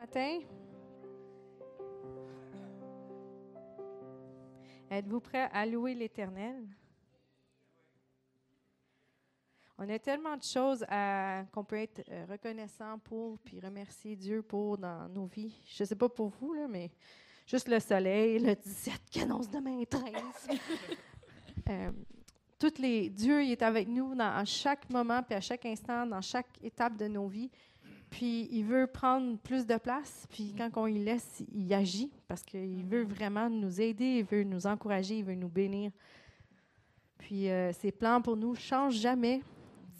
matin. Êtes-vous prêts à louer l'Éternel? On a tellement de choses qu'on peut être euh, reconnaissant pour, puis remercier Dieu pour dans nos vies. Je ne sais pas pour vous, là, mais juste le soleil, le 17 qui annonce demain 13. euh, toutes les, Dieu il est avec nous dans, à chaque moment, puis à chaque instant, dans chaque étape de nos vies. Puis il veut prendre plus de place. Puis quand on y laisse, il agit parce qu'il veut vraiment nous aider, il veut nous encourager, il veut nous bénir. Puis euh, ses plans pour nous ne changent jamais.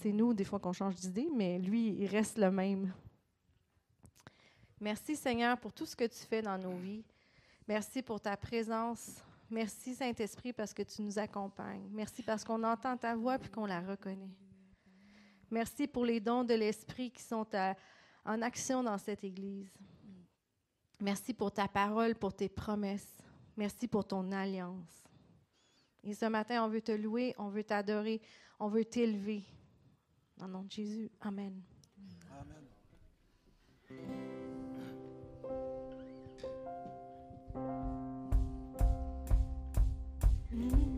C'est nous, des fois, qu'on change d'idée, mais lui, il reste le même. Merci, Seigneur, pour tout ce que tu fais dans nos vies. Merci pour ta présence. Merci, Saint-Esprit, parce que tu nous accompagnes. Merci parce qu'on entend ta voix puis qu'on la reconnaît. Merci pour les dons de l'Esprit qui sont en action dans cette Église. Merci pour ta parole, pour tes promesses. Merci pour ton alliance. Et ce matin, on veut te louer, on veut t'adorer, on veut t'élever. Au nom de Jésus. Amen. Amen.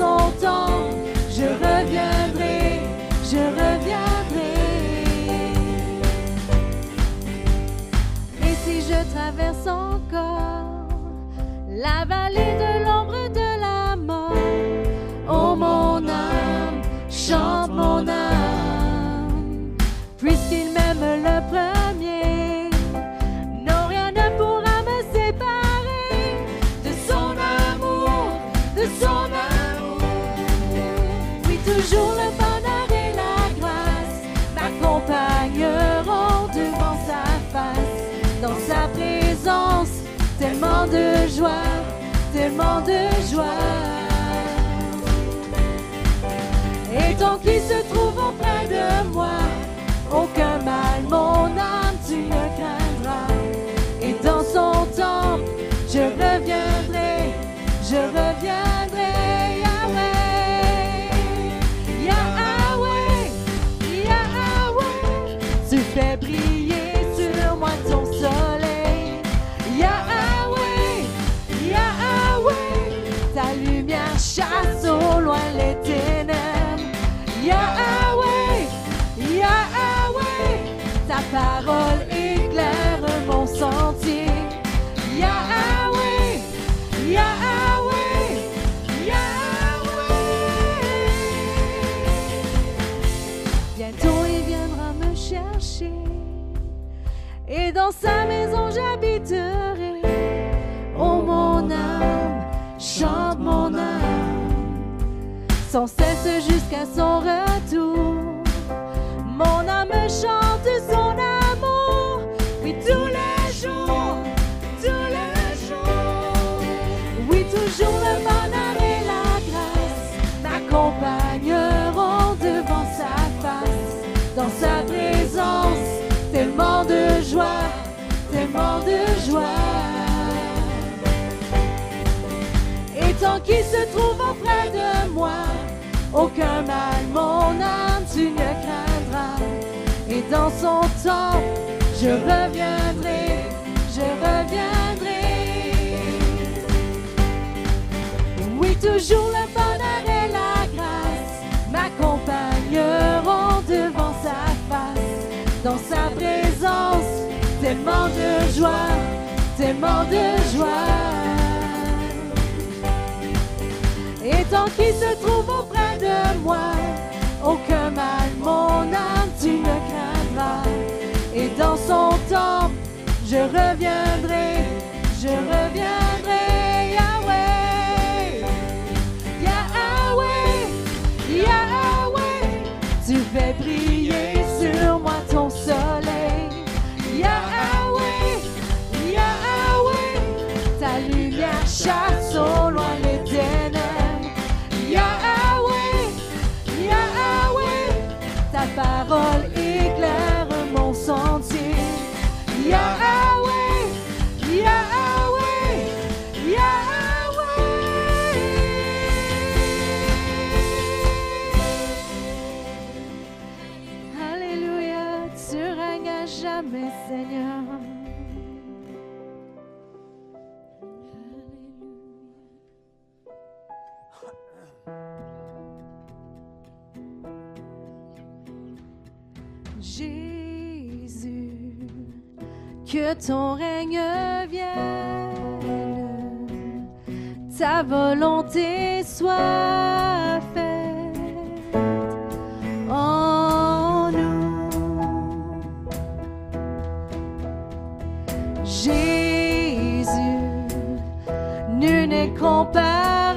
je reviendrai, je reviendrai. Et si je traverse encore la vallée de de joie, tellement de joie. Et tant qu'il se trouve auprès de moi, aucun mal, mon âme, tu ne craindras. Et dans son temple, je reviendrai, je reviendrai. parole éclaire mon sentier. Yahweh, ah Yahweh, ah Yahweh. Ah Bientôt il viendra me chercher et dans sa maison j'habiterai. Oh mon âme, chante mon âme, sans cesse jusqu'à son retour. Mon âme chante son amour, oui tous les jours, tous les jours. Oui toujours le bonheur et la grâce m'accompagneront devant sa face. Dans sa présence, tellement de joie, tellement de joie. Et tant qu'il se trouve auprès de moi, aucun mal mon âme dans son temps. Je reviendrai, je reviendrai. Oui, toujours le bonheur et la grâce m'accompagneront devant sa face. Dans sa présence, tellement de joie, tellement de joie. Et tant qu'il se trouve auprès de moi, aucun mal, mon âme, tu ne et dans son temple, je reviendrai, je reviendrai, Yahweh, Yahweh, Yahweh, tu fais briller sur moi ton soleil, Yahweh, Yahweh, ta lumière chasse au loin les ténèbres, Yahweh, Yahweh, ta parole que ton règne vienne, ta volonté soit faite en nous. Jésus, nul n'est comparable.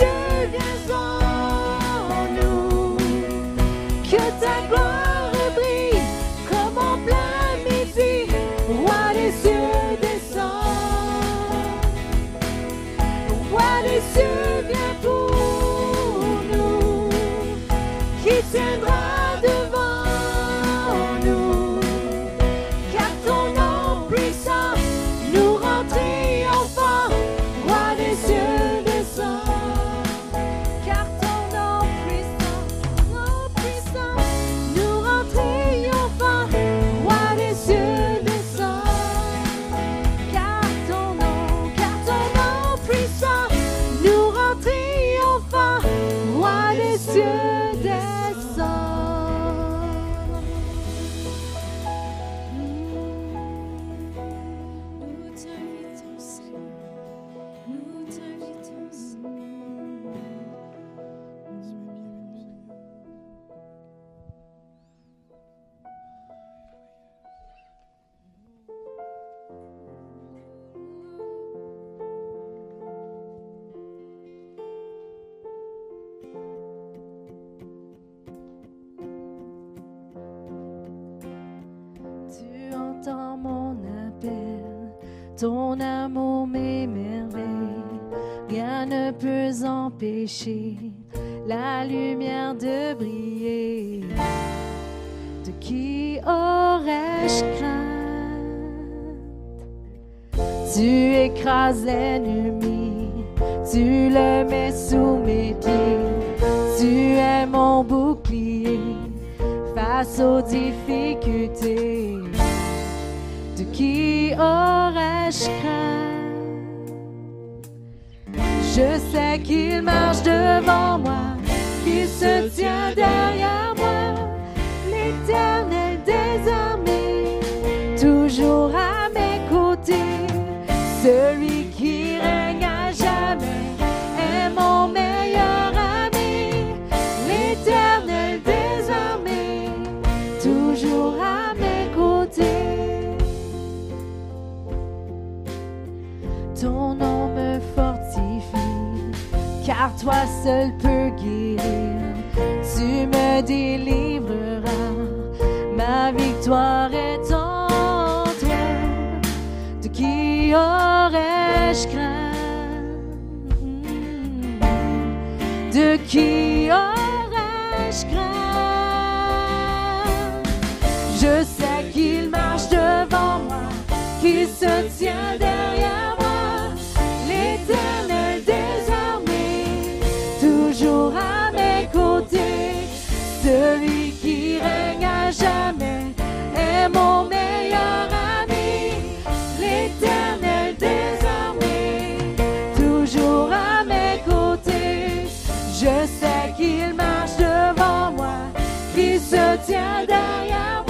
Roi la lumière de briller. De qui aurais-je crainte? Tu écrases l'ennemi, tu le mets sous mes pieds. Tu es mon bouclier face aux difficultés. De qui aurais-je craint Je sais qu'il marche devant moi, qu'il se tient derrière moi, l'éternel des armées, toujours à mes côtés, celui car toi seul peux guérir. Tu me délivreras, ma victoire est en toi. De qui aurais-je craint? De qui aurais-je craint? Je sais qu'il marche devant moi, qu'il se tient derrière celui qui règne à jamais est mon meilleur ami, l'éternel des toujours à mes côtés, je sais qu'il marche devant moi, qu'il se tient derrière moi,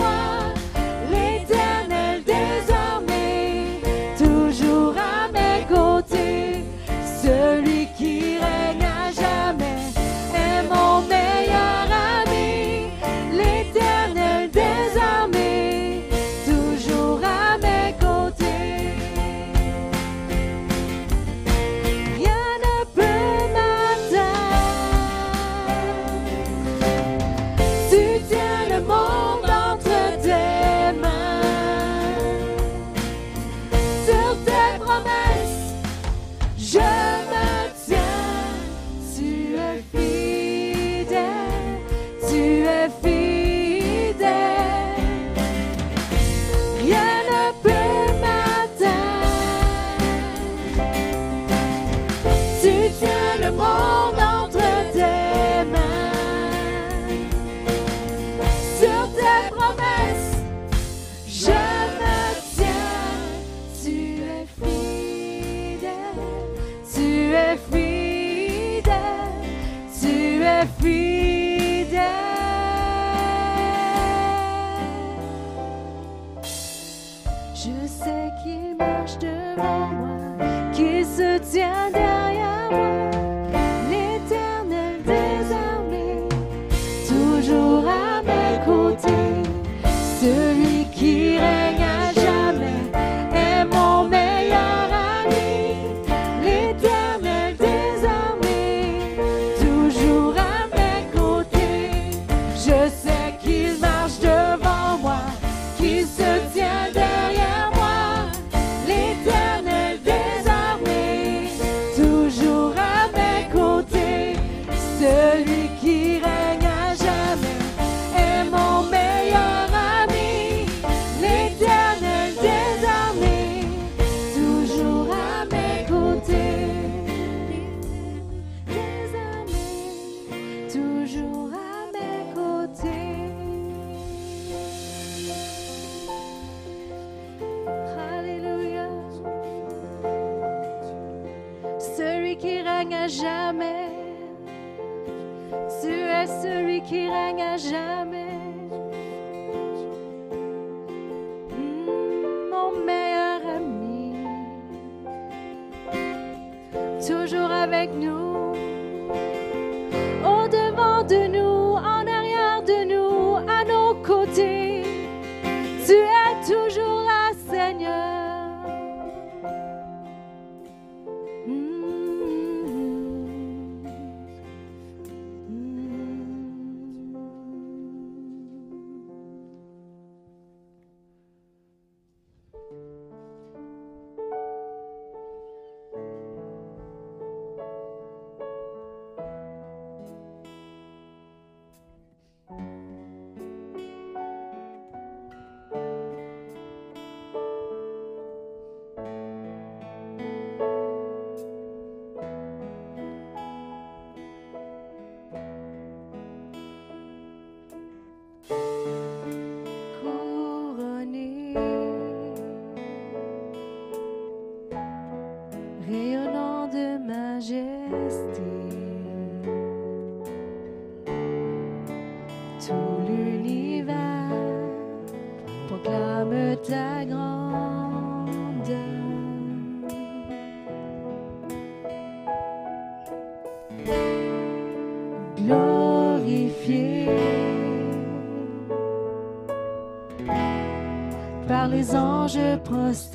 across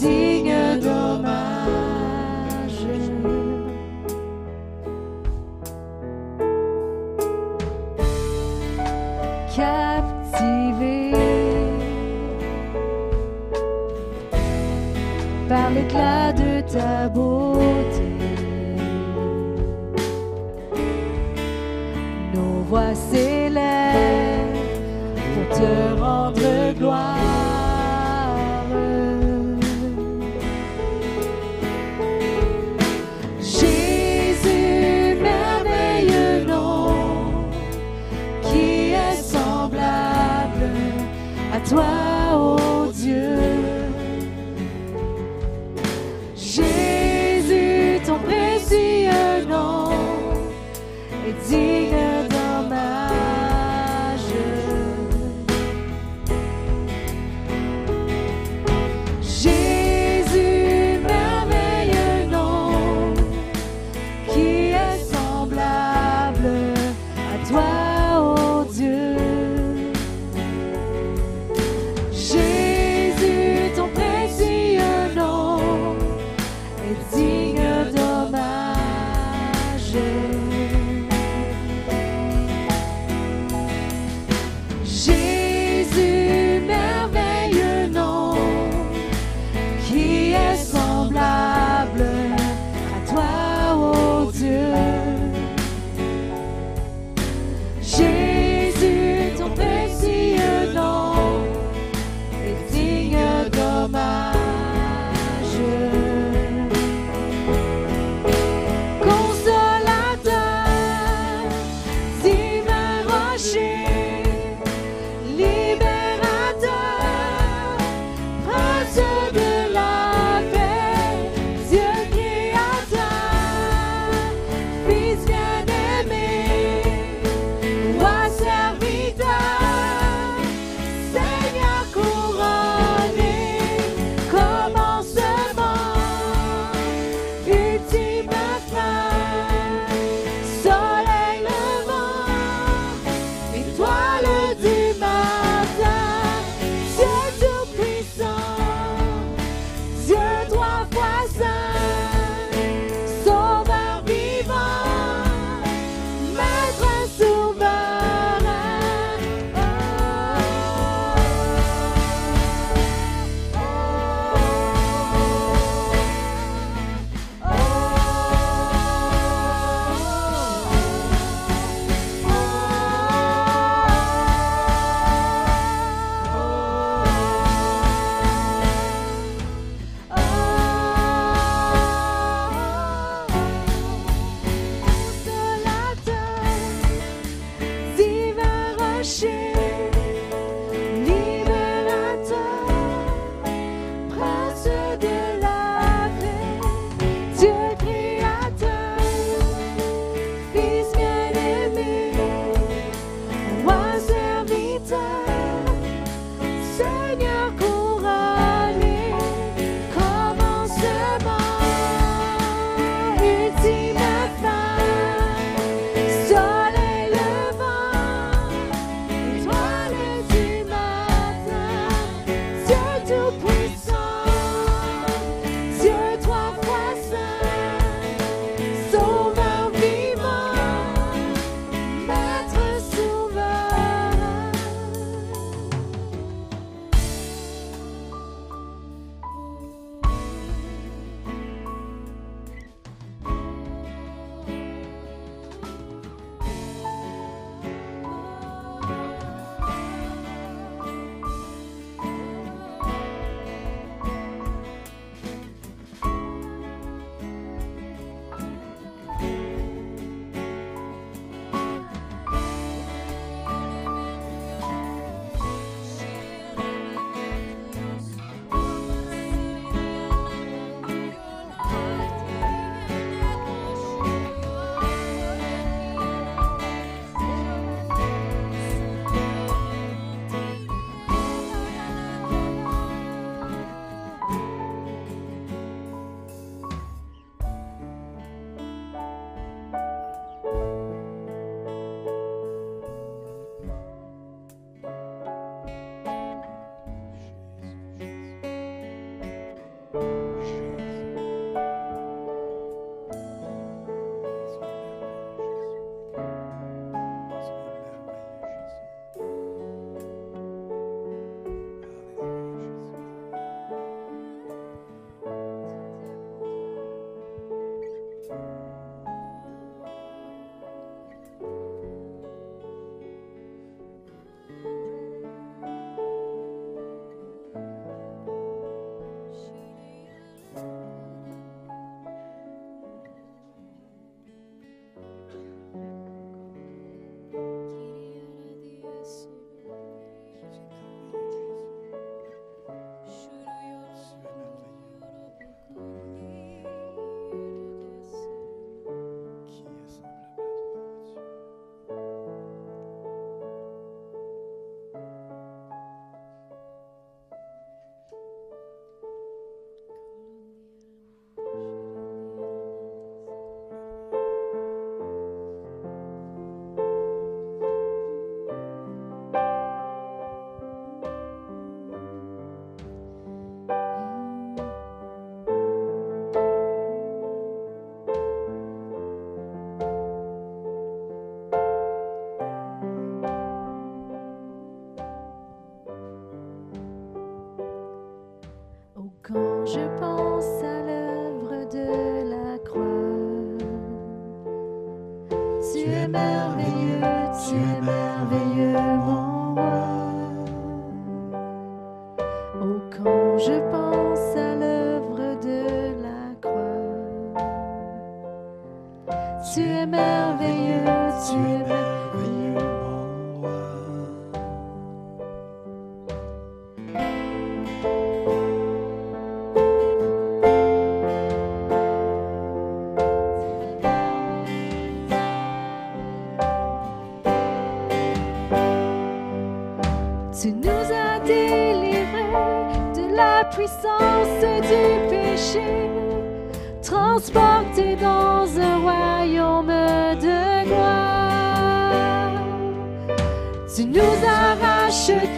digne d'hommage. Captivé par l'éclat de ta beauté.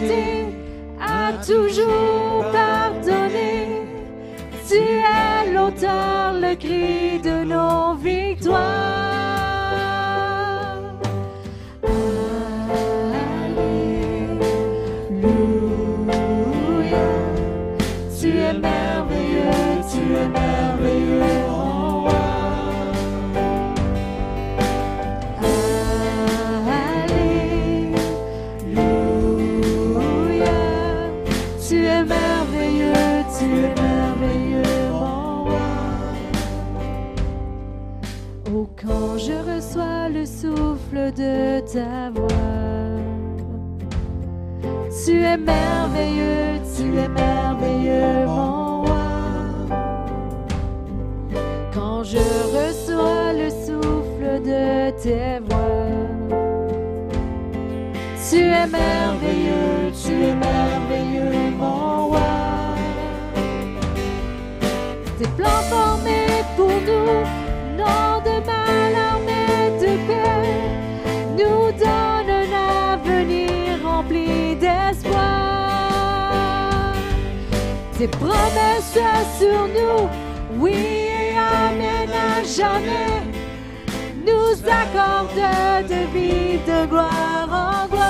Rachetés, à toujours pardonné. Tu es l'auteur, le cri de nos victoires. Tu es merveilleux, tu es merveilleux, mon roi. Quand je reçois le souffle de tes voix, tu es merveilleux, tu es merveilleux, mon roi. Tes plans formés pour nous, Tes promesses sur nous, oui et amen à jamais, nous accordent de vie de gloire en gloire.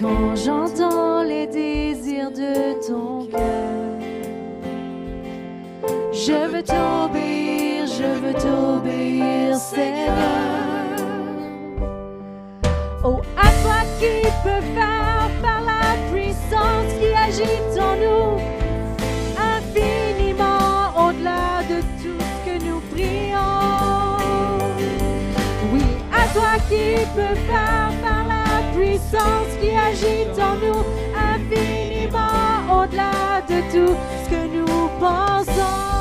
Quand j'entends les désirs de ton cœur, je veux t'obéir, je veux t'obéir, Seigneur. Oh, à toi qui peux faire par la puissance qui agite en nous, infiniment au-delà de tout ce que nous prions. Oui, à toi qui peux faire puissance qui agite en nous, infiniment au-delà de tout ce que nous pensons.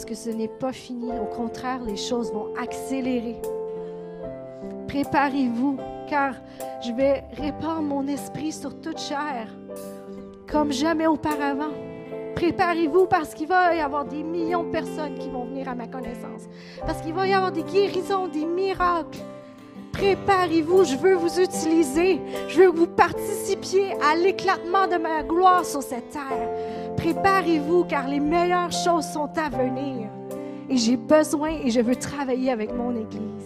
Parce que ce n'est pas fini. Au contraire, les choses vont accélérer. Préparez-vous, car je vais répandre mon esprit sur toute chair, comme jamais auparavant. Préparez-vous parce qu'il va y avoir des millions de personnes qui vont venir à ma connaissance. Parce qu'il va y avoir des guérisons, des miracles. Préparez-vous, je veux vous utiliser. Je veux que vous participiez à l'éclatement de ma gloire sur cette terre. Préparez-vous car les meilleures choses sont à venir. Et j'ai besoin et je veux travailler avec mon Église.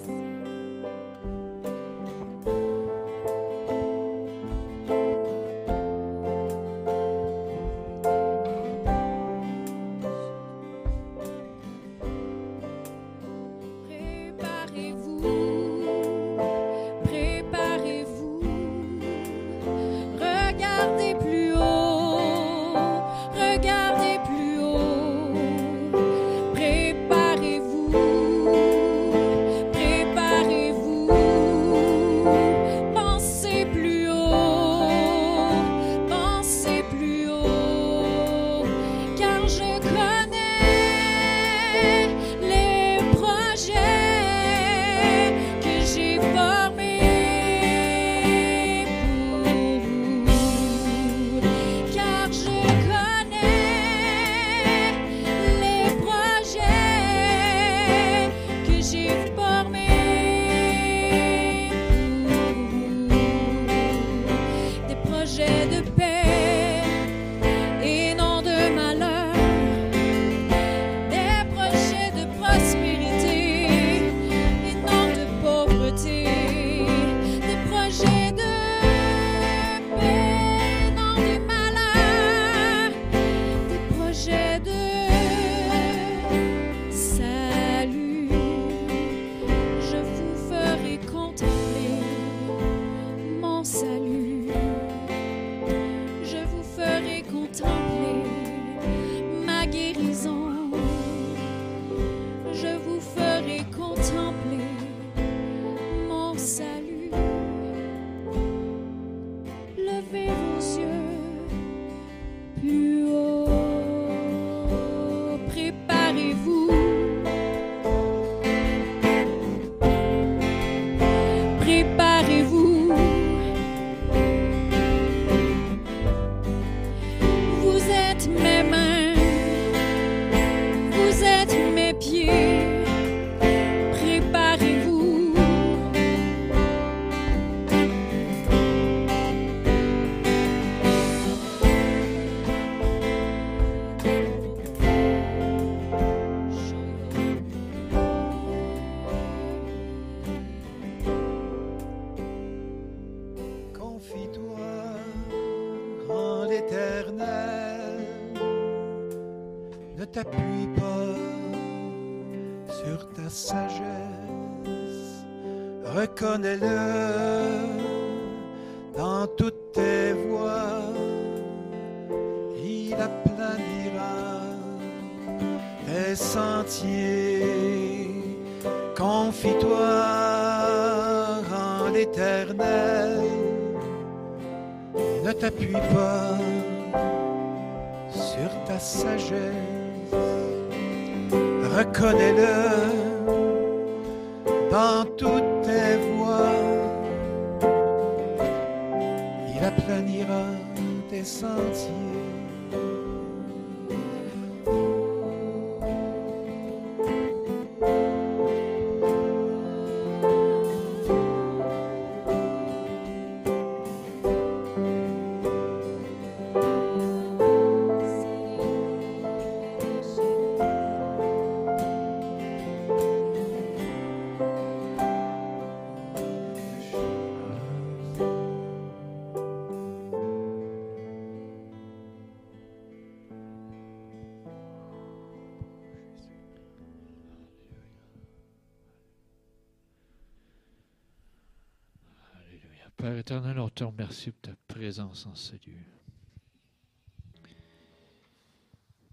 Remercie pour ta présence en ce lieu.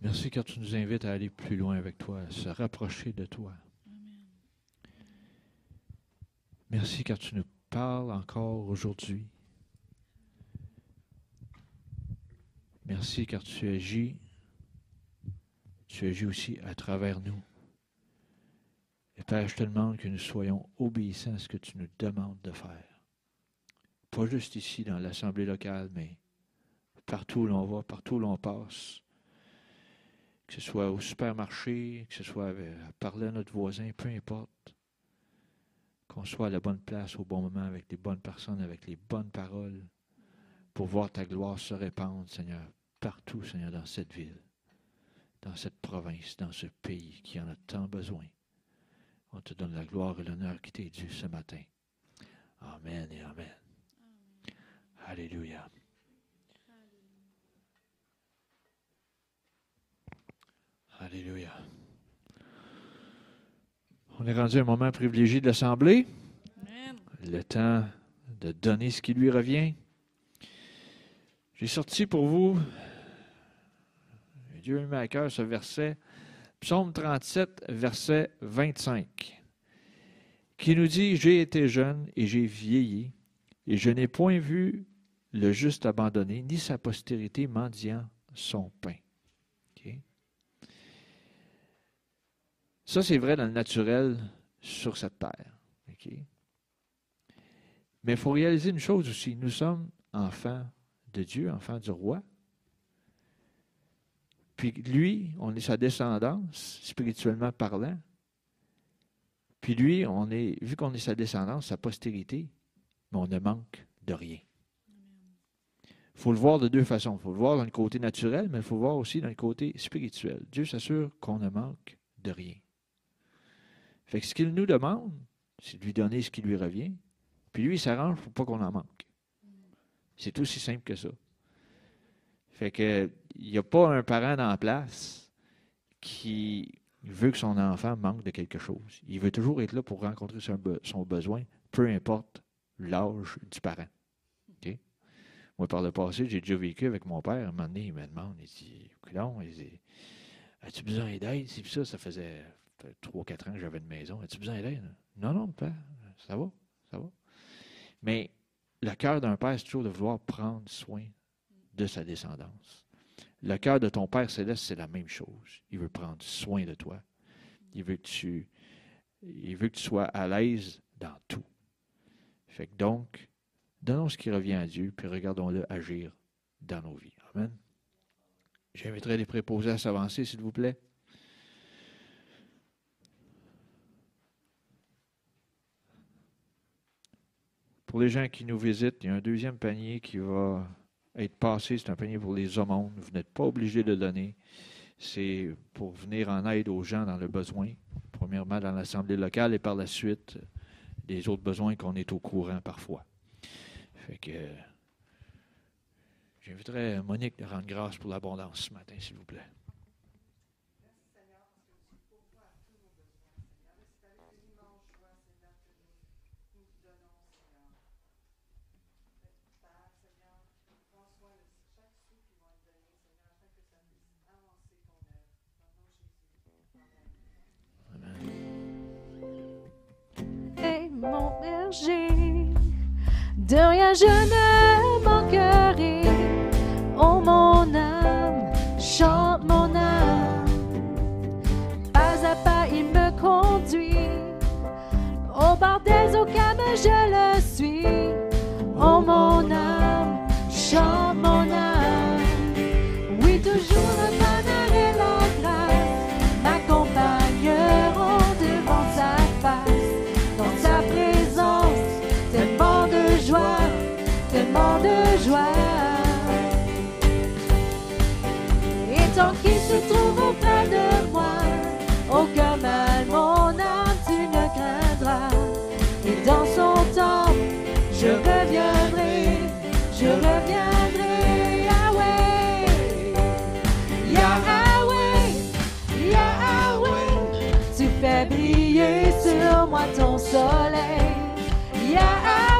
Merci car tu nous invites à aller plus loin avec toi, à se rapprocher de toi. Merci car tu nous parles encore aujourd'hui. Merci car tu agis. Tu agis aussi à travers nous. Et Père, je te demande que nous soyons obéissants à ce que tu nous demandes de faire. Pas juste ici dans l'Assemblée locale, mais partout où l'on va, partout où l'on passe. Que ce soit au supermarché, que ce soit à parler à notre voisin, peu importe. Qu'on soit à la bonne place au bon moment avec les bonnes personnes, avec les bonnes paroles, pour voir ta gloire se répandre, Seigneur, partout, Seigneur, dans cette ville, dans cette province, dans ce pays qui en a tant besoin. On te donne la gloire et l'honneur qui t'est dû ce matin. Amen et Amen. Alléluia. Alléluia. On est rendu à un moment privilégié de l'Assemblée. Le temps de donner ce qui lui revient. J'ai sorti pour vous, Dieu a mis à cœur ce verset, Psaume 37, verset 25, qui nous dit, J'ai été jeune et j'ai vieilli, et je n'ai point vu le juste abandonné, ni sa postérité mendiant son pain. Ça, c'est vrai dans le naturel sur cette terre. Mais il faut réaliser une chose aussi. Nous sommes enfants de Dieu, enfants du roi. Puis lui, on est sa descendance, spirituellement parlant. Puis lui, on est, vu qu'on est sa descendance, sa postérité, mais on ne manque de rien. Il faut le voir de deux façons. Il faut le voir dans le côté naturel, mais il faut le voir aussi dans le côté spirituel. Dieu s'assure qu'on ne manque de rien. Fait que ce qu'il nous demande, c'est de lui donner ce qui lui revient. Puis lui, il s'arrange pour pas qu'on en manque. C'est aussi simple que ça. Fait que il n'y a pas un parent en place qui veut que son enfant manque de quelque chose. Il veut toujours être là pour rencontrer son, be- son besoin, peu importe l'âge du parent. Moi, par le passé, j'ai déjà vécu avec mon père. À un moment donné, il me demande, il dit, dit, as-tu besoin d'aide? C'est ça, ça faisait 3-4 ans que j'avais une maison. As-tu besoin d'aide? Non, non, père, ça va, ça va. Mais le cœur d'un père, c'est toujours de vouloir prendre soin de sa descendance. Le cœur de ton Père céleste, c'est la même chose. Il veut prendre soin de toi. Il veut que tu, il veut que tu sois à l'aise dans tout. Fait que donc, donnons ce qui revient à Dieu, puis regardons-le agir dans nos vies. Amen. J'inviterai les préposés à s'avancer, s'il vous plaît. Pour les gens qui nous visitent, il y a un deuxième panier qui va être passé. C'est un panier pour les aumônes. Vous n'êtes pas obligé de donner. C'est pour venir en aide aux gens dans le besoin. Premièrement, dans l'Assemblée locale et par la suite, des autres besoins qu'on est au courant parfois. Fait que j'inviterai Monique à rendre grâce pour l'abondance ce matin, s'il vous plaît. Et mon berger, de rien je ne manquerai. Oh mon âme, chante mon âme. Pas à pas il me conduit. Au bord des eaux je le suis. Oh mon âme, chante mon âme. Se trouve auprès de moi, aucun mal, mon âme, tu ne craindras. Et dans son temps, je reviendrai, je reviendrai, Yahweh. Yahweh, Yahweh, tu fais briller sur moi ton soleil. Yahweh,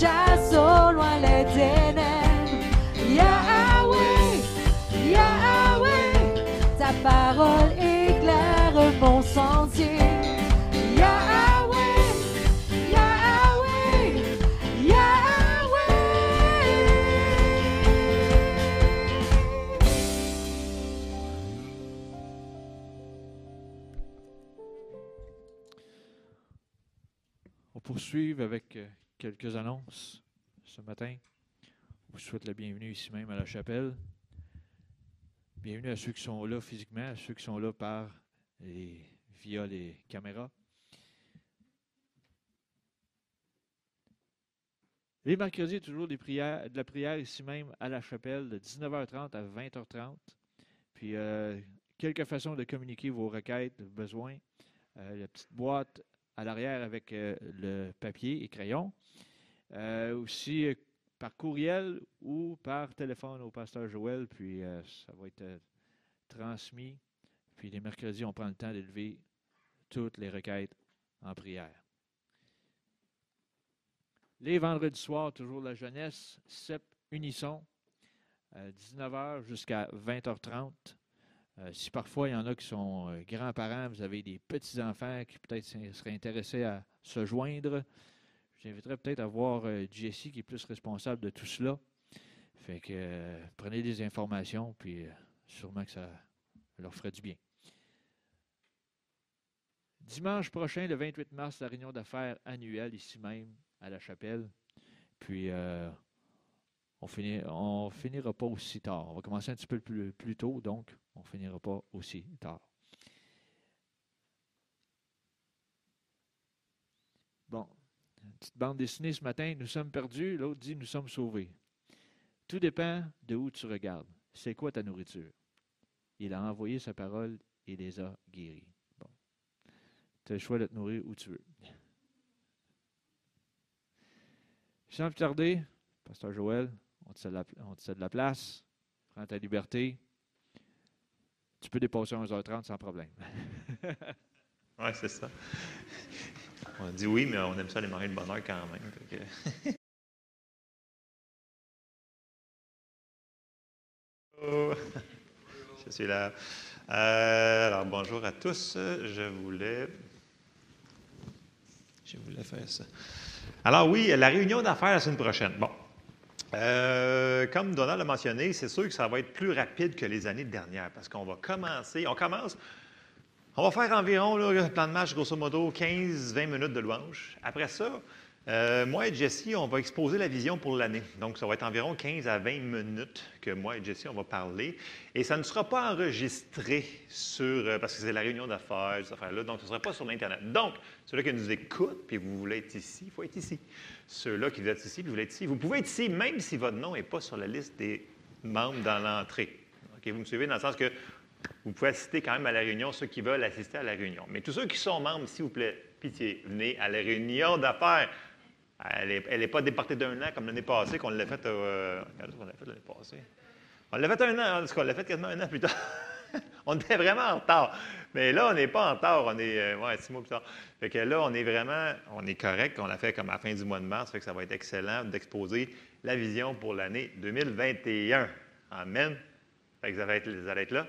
chasse au loin parole éclaire mon sentier. Yahweh, Yahweh, Yahweh. On poursuit avec euh, quelques annonces ce matin. Je vous souhaite la bienvenue ici même à la chapelle. Bienvenue à ceux qui sont là physiquement, à ceux qui sont là par et via les caméras. Les mercredis, toujours des prières, de la prière ici même à la chapelle de 19h30 à 20h30. Puis euh, quelques façons de communiquer vos requêtes, vos besoins. Euh, la petite boîte à l'arrière avec euh, le papier et crayon. Aussi par courriel ou par téléphone au pasteur Joël, puis euh, ça va être euh, transmis. Puis les mercredis, on prend le temps d'élever toutes les requêtes en prière. Les vendredis soirs, toujours la jeunesse, CEP Unisson, 19h jusqu'à 20h30. Euh, si parfois il y en a qui sont euh, grands-parents, vous avez des petits-enfants qui peut-être seraient intéressés à se joindre, j'inviterais peut-être à voir euh, Jessie qui est plus responsable de tout cela. Fait que euh, prenez des informations, puis euh, sûrement que ça leur ferait du bien. Dimanche prochain, le 28 mars, la réunion d'affaires annuelle ici même à la chapelle. Puis on on finira pas aussi tard. On va commencer un petit peu plus, plus tôt, donc on finira pas aussi tard. Bon, petite bande dessinée ce matin, nous sommes perdus, l'autre dit nous sommes sauvés. Tout dépend de où tu regardes. C'est quoi ta nourriture? Il a envoyé sa parole et les a guéris. Bon. Tu as le choix de te nourrir où tu veux. Sans plus tarder, Pasteur Joël, on te la, on te cède la place. Prends ta liberté. Tu peux dépasser 11h30 sans problème. Oui, c'est ça. On dit oui, mais on aime ça les manger de bonheur quand même. Oh, Je suis là. Euh, alors, bonjour à tous. Je voulais. Je voulais faire ça. Alors, oui, la réunion d'affaires la semaine prochaine. Bon. Euh, comme Donald l'a mentionné, c'est sûr que ça va être plus rapide que les années dernières parce qu'on va commencer. On commence on va faire environ, là, plan de match, grosso modo, 15-20 minutes de louange. Après ça, euh, moi et Jessie, on va exposer la vision pour l'année. Donc, ça va être environ 15 à 20 minutes que moi et Jessie, on va parler. Et ça ne sera pas enregistré sur, euh, parce que c'est la réunion d'affaires, ces affaires-là, donc ce ne sera pas sur l'Internet. Donc, ceux-là qui nous écoutent, puis vous voulez être ici, il faut être ici. Ceux-là qui veulent être ici, puis vous voulez être ici, vous pouvez être ici, même si votre nom n'est pas sur la liste des membres dans l'entrée. OK, vous me suivez dans le sens que vous pouvez assister quand même à la réunion, ceux qui veulent assister à la réunion. Mais tous ceux qui sont membres, s'il vous plaît, pitié, venez à la réunion d'affaires. Elle n'est pas déportée d'un an comme l'année passée, qu'on l'a fait. Euh, qu'on l'a fait l'année passée. On l'a fait un an, en tout cas, on l'a fait quasiment un an plus tard. on était vraiment en retard. Mais là, on n'est pas en retard, on est euh, ouais, six mois plus tard. Fait que là, on est vraiment, on est correct. On l'a fait comme à la fin du mois de mars, fait que ça va être excellent d'exposer la vision pour l'année 2021. Amen. Fait que vous allez être, vous allez être là.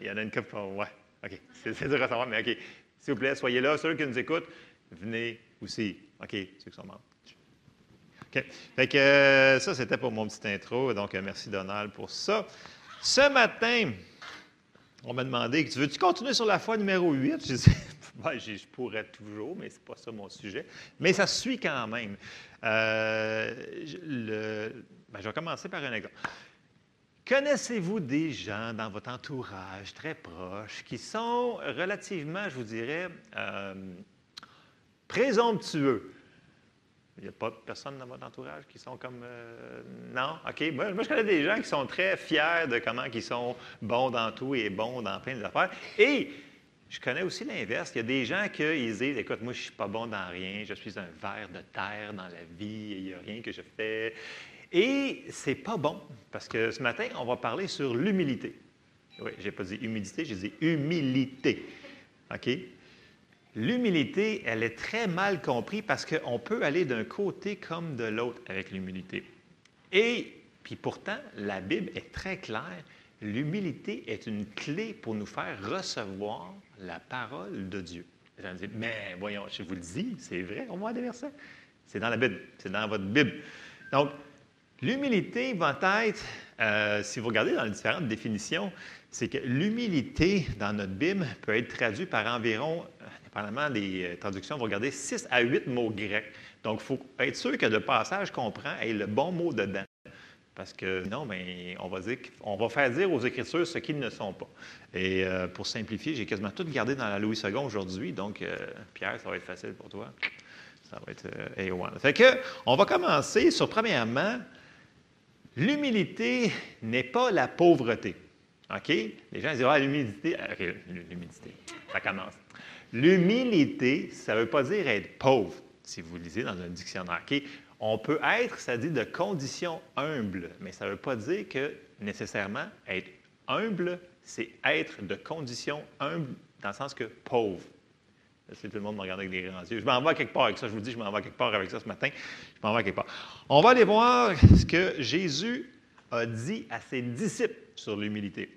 Il y en a une couple. Ouais. OK. C'est dur à savoir, mais OK. S'il vous plaît, soyez là. Ceux qui nous écoutent, venez aussi. OK. Ceux qui sont membres. OK. Fait que euh, ça, c'était pour mon petit intro. Donc, euh, merci Donald pour ça. Ce matin, on m'a demandé Tu veux-tu continuer sur la foi numéro 8 J'ai dit Ben, Je pourrais toujours, mais c'est pas ça mon sujet. Mais ça suit quand même. Euh, je- ben, je vais commencer par un exemple. Connaissez-vous des gens dans votre entourage très proches qui sont relativement, je vous dirais, euh, présomptueux? Il n'y a pas de personnes dans votre entourage qui sont comme... euh, non? OK. Moi, je connais des gens qui sont très fiers de comment ils sont bons dans tout et bons dans plein d'affaires. Et je connais aussi l'inverse. Il y a des gens qui disent, écoute, moi, je ne suis pas bon dans rien, je suis un ver de terre dans la vie, il n'y a rien que je fais. Et c'est pas bon, parce que ce matin, on va parler sur l'humilité. Oui, je n'ai pas dit humilité, j'ai dit humilité. OK? l'humilité, elle est très mal comprise parce qu'on peut aller d'un côté comme de l'autre avec l'humilité. Et puis pourtant, la Bible est très claire. L'humilité est une clé pour nous faire recevoir la parole de Dieu. Les gens disent, mais voyons, je vous le dis, c'est vrai, on voit des versets. C'est dans la Bible, c'est dans votre Bible. Donc, l'humilité va être, euh, si vous regardez dans les différentes définitions, c'est que l'humilité dans notre Bible peut être traduite par environ, dépendamment des euh, traductions, vous regardez 6 à 8 mots grecs. Donc, il faut être sûr que le passage qu'on prend ait le bon mot dedans. Parce que non, mais on va, dire, on va faire dire aux Écritures ce qu'ils ne sont pas. Et euh, pour simplifier, j'ai quasiment tout gardé dans la Louis II aujourd'hui. Donc, Pierre, ça va être facile pour toi. Ça va être euh, A1. Fait que, on va commencer sur, premièrement, l'humilité n'est pas la pauvreté. OK? Les gens disent, ah, l'humilité. OK, l'humilité. Ça commence. L'humilité, ça ne veut pas dire être pauvre, si vous lisez dans un dictionnaire. OK? On peut être, ça dit de condition humble, mais ça ne veut pas dire que nécessairement être humble, c'est être de condition humble dans le sens que pauvre. C'est tout le monde me regarde avec des grands yeux. Je m'en vais quelque part avec ça. Je vous dis, je m'en vais quelque part avec ça ce matin. Je m'en vais quelque part. On va aller voir ce que Jésus a dit à ses disciples sur l'humilité.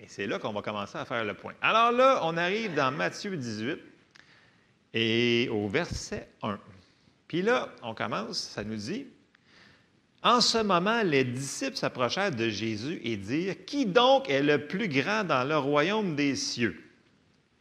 Et c'est là qu'on va commencer à faire le point. Alors là, on arrive dans Matthieu 18 et au verset 1. Puis là, on commence, ça nous dit, en ce moment, les disciples s'approchèrent de Jésus et dirent, Qui donc est le plus grand dans le royaume des cieux?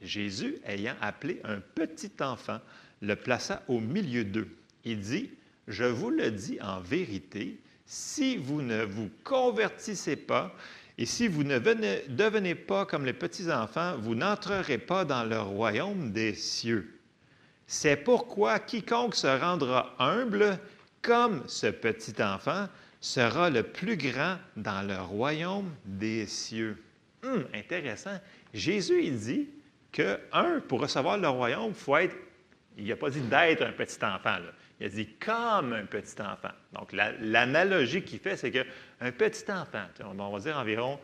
Jésus, ayant appelé un petit enfant, le plaça au milieu d'eux. Il dit, Je vous le dis en vérité, si vous ne vous convertissez pas et si vous ne venez- devenez pas comme les petits-enfants, vous n'entrerez pas dans le royaume des cieux. C'est pourquoi quiconque se rendra humble comme ce petit enfant sera le plus grand dans le royaume des cieux. Hum, intéressant. Jésus, il dit que, un, pour recevoir le royaume, il faut être, il n'a pas dit d'être un petit enfant, il a dit comme un petit enfant. Donc, la- l'analogie qu'il fait, c'est qu'un petit enfant, on va dire environ,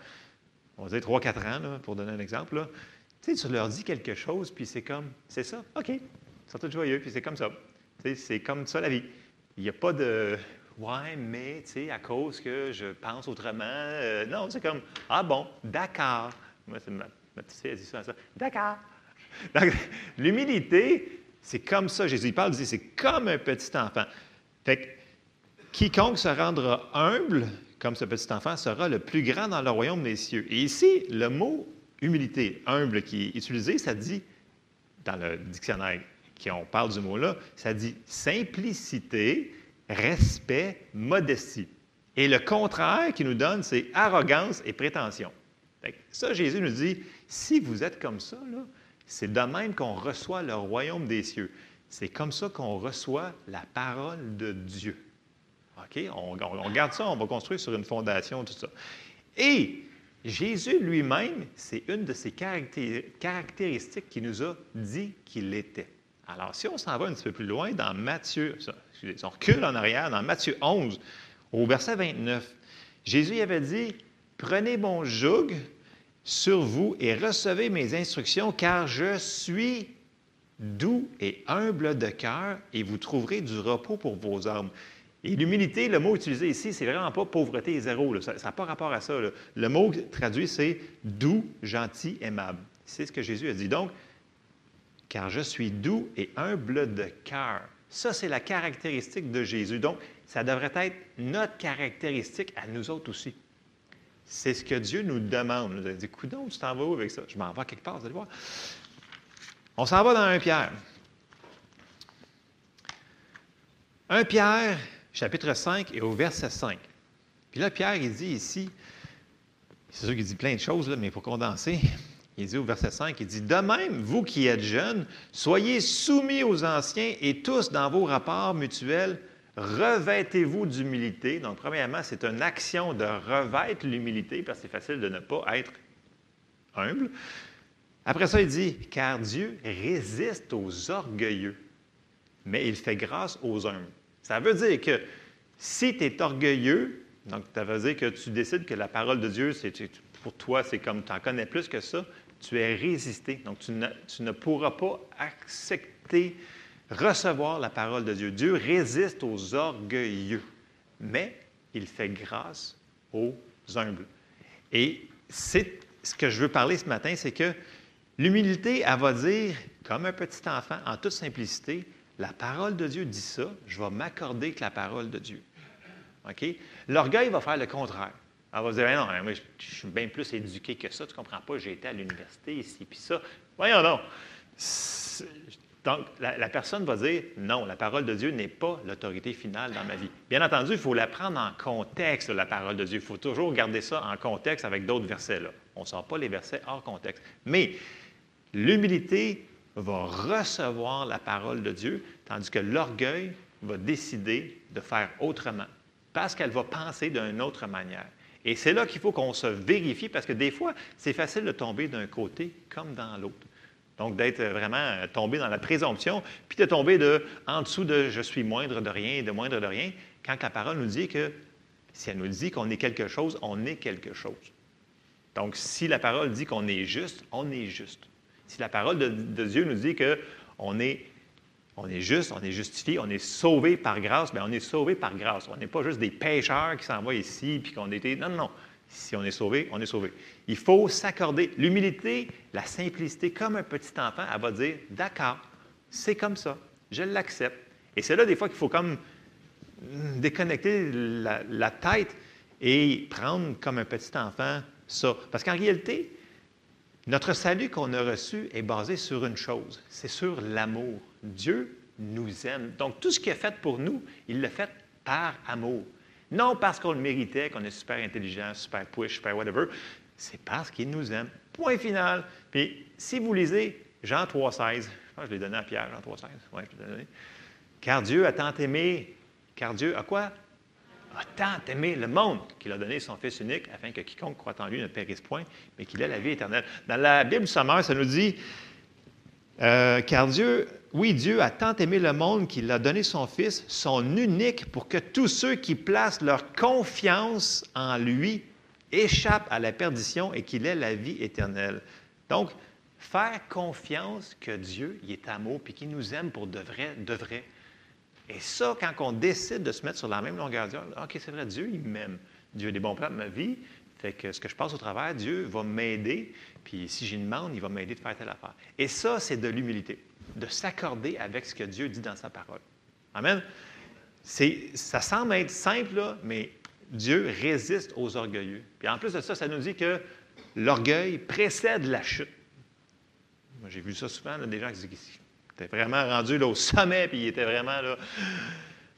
on va dire 3-4 ans, pour donner un exemple, là. tu leur dis quelque chose, puis c'est comme, c'est ça, OK, ils sont tous joyeux, puis c'est comme ça. C'est comme ça la vie. Il n'y a pas de ouais, mais tu sais, à cause que je pense autrement. euh, non, c'est comme ah bon, d'accord. Moi, c'est elle dit ça. D'accord. Donc, l'humilité, c'est comme ça. Jésus il parle, il dit c'est comme un petit enfant. Fait que quiconque se rendra humble, comme ce petit enfant, sera le plus grand dans le royaume des cieux. Et ici, le mot humilité, humble, qui est utilisé, ça dit, dans le dictionnaire qui on parle du mot-là, ça dit simplicité, respect, modestie. Et le contraire qu'il nous donne, c'est arrogance et prétention. Fait que ça, Jésus nous dit, si vous êtes comme ça, c'est de même qu'on reçoit le royaume des cieux. C'est comme ça qu'on reçoit la parole de Dieu. OK? On, on- garde ça, on va construire sur une fondation, tout ça. Et Jésus lui-même, c'est une de ses caracté- caractéristiques qui nous a dit qu'il était. Alors, si on s'en va un petit peu plus loin, dans Matthieu, excusez, on recule en arrière, dans Matthieu 11, au verset 29, Jésus avait dit, Prenez mon joug sur vous et recevez mes instructions, car je suis doux et humble de cœur, et vous trouverez du repos pour vos âmes. Et l'humilité, le mot utilisé ici, c'est vraiment pas pauvreté et zéro. Ça n'a pas rapport à ça. Le mot traduit, c'est doux, gentil, aimable. C'est ce que Jésus a dit. Donc, car je suis doux et humble de cœur. Ça, c'est la caractéristique de Jésus. Donc, ça devrait être notre caractéristique à nous autres aussi. C'est ce que Dieu nous demande. Vous allez dire, coudon, tu t'en vas où avec ça? Je m'en vais quelque part, vous allez voir. On s'en va dans un Pierre. 1 Pierre, chapitre 5 et au verset 5. Puis là, Pierre, il dit ici, c'est sûr qu'il dit plein de choses, mais pour condenser, il dit au verset 5, il dit, De même, vous qui êtes jeunes, soyez soumis aux anciens et tous dans vos rapports mutuels, revêtez-vous d'humilité. Donc, premièrement, c'est une action de revêtre l'humilité, parce que c'est facile de ne pas être humble. Après ça, il dit, car Dieu résiste aux orgueilleux, mais il fait grâce aux humbles. Ça veut dire que si tu es orgueilleux, donc ça veut dire que tu décides que la parole de Dieu, c'est, pour toi, c'est comme tu en connais plus que ça, tu es résisté. Donc, tu ne, tu ne pourras pas accepter, recevoir la parole de Dieu. Dieu résiste aux orgueilleux, mais il fait grâce aux humbles. Et c'est ce que je veux parler ce matin, c'est que l'humilité, elle va dire, comme un petit enfant, en toute simplicité, la parole de Dieu dit ça, je vais m'accorder que la parole de Dieu. OK? L'orgueil va faire le contraire. Elle va dire, Ben non, moi, je suis bien plus éduqué que ça, tu comprends pas, j'ai été à l'université ici, puis ça. Voyons non. Donc, la, personne va dire, non, la parole de Dieu n'est pas l'autorité finale dans ma vie. Bien entendu, il faut la prendre en contexte, la parole de Dieu. Il faut toujours garder ça en contexte avec d'autres versets. On ne sort pas les versets hors contexte. Mais l'humilité va recevoir la parole de Dieu, tandis que l'orgueil va décider de faire autrement, parce qu'elle va penser d'une autre manière. Et c'est là qu'il faut qu'on se vérifie, parce que des fois, c'est facile de tomber d'un côté comme dans l'autre. Donc, d'être vraiment euh, tombé dans la présomption, puis de tomber de, en dessous de je suis moindre de rien, de moindre de rien, quand la parole nous dit que si elle nous dit qu'on est quelque chose, on est quelque chose. Donc, si la parole dit qu'on est juste, on est juste. Si la parole de, Dieu nous dit qu'on est, on est juste, on est justifié, on est sauvé par grâce, bien, on est sauvé par grâce. On n'est pas juste des pécheurs qui s'envoient ici puis qu'on était. Non, non, non. Si on est sauvé, on est sauvé. Il faut s'accorder. L'humilité, la simplicité, comme un petit enfant, elle va dire D'accord, c'est comme ça, je l'accepte. Et c'est là, des fois, qu'il faut comme mm, déconnecter la, la tête et prendre comme un petit enfant ça. Parce qu'en réalité, notre salut qu'on a reçu est basé sur une chose, c'est sur l'amour. Dieu nous aime. Donc, tout ce qu'il a fait pour nous, il l'a fait par amour. Non parce qu'on le méritait, qu'on est super intelligent, super push, super whatever. C'est parce qu'il nous aime. Point final. Puis, si vous lisez Jean 3,16, je pense que je l'ai donné à Pierre, Jean 3,16. Oui, je l'ai donné. Car Dieu a tant aimé. Car Dieu a quoi? A tant aimé le monde qu'il a donné son Fils unique afin que quiconque croit en lui ne périsse point, mais qu'il ait la vie éternelle. Dans la Bible sommaire, ça nous dit euh, car Dieu, oui, Dieu a tant aimé le monde qu'il a donné son Fils, son unique, pour que tous ceux qui placent leur confiance en lui échappent à la perdition et qu'il ait la vie éternelle. Donc, faire confiance que Dieu, il est amour, puis qu'il nous aime pour de vrai, de vrai. Et ça, quand on décide de se mettre sur la même longueur d'onde, OK, c'est vrai, Dieu, il m'aime. Dieu a des bons plans de ma vie. Fait que ce que je passe au travers, Dieu va m'aider. Puis si une demande, il va m'aider de faire telle affaire. Et ça, c'est de l'humilité, de s'accorder avec ce que Dieu dit dans sa parole. Amen. Ça semble être simple, là, mais Dieu résiste aux orgueilleux. Puis en plus de ça, ça nous dit que l'orgueil précède la chute. Moi, j'ai vu ça souvent, là, des gens qui étaient vraiment rendus au sommet, puis ils étaient vraiment là,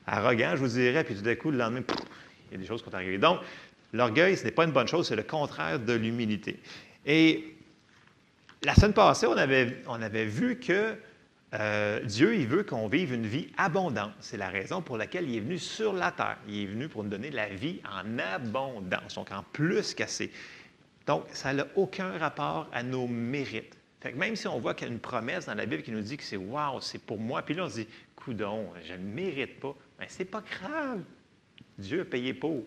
arrogants, je vous dirais, puis tout d'un coup, le lendemain, il y a des choses qui sont arrivées. Donc, l'orgueil, ce n'est pas une bonne chose, c'est le contraire de l'humilité. Et la semaine passée, on avait, on avait vu que euh, Dieu, il veut qu'on vive une vie abondante. C'est la raison pour laquelle il est venu sur la terre. Il est venu pour nous donner la vie en abondance, donc en plus qu'assez. Donc, ça n'a aucun rapport à nos mérites. Fait que même si on voit qu'il y a une promesse dans la Bible qui nous dit que c'est Wow, c'est pour moi, puis là on se dit Coudon, je ne mérite pas. Bien, c'est pas grave. Dieu a payé pour,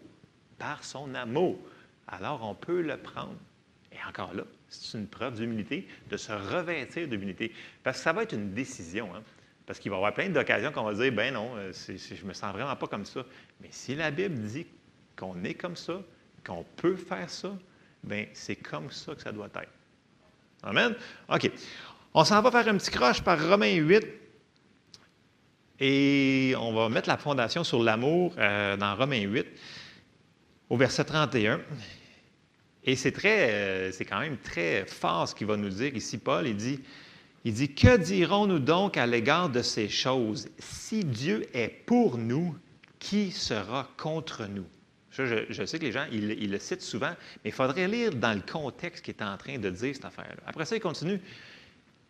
son amour. Alors on peut le prendre. Et encore là, c'est une preuve d'humilité, de se revêtir d'humilité. Parce que ça va être une décision. Hein? Parce qu'il va y avoir plein d'occasions qu'on va dire ben non, euh, je ne me sens vraiment pas comme ça. Mais si la Bible dit qu'on est comme ça, qu'on peut faire ça, bien, c'est comme ça que ça doit être. Amen? OK. On s'en va faire un petit croche par Romains 8. Et on va mettre la fondation sur l'amour euh, dans Romains 8, au verset 31. Et c'est très, euh, c'est quand même très fort ce qu'il va nous dire ici, Paul. Il dit, il dit, que dirons-nous donc à l'égard de ces choses? Si Dieu est pour nous, qui sera contre nous? Je, sais que les gens, ils, ils le citent souvent, mais il faudrait lire dans le contexte qu'il est en train de dire cette affaire-là. Après ça, il continue.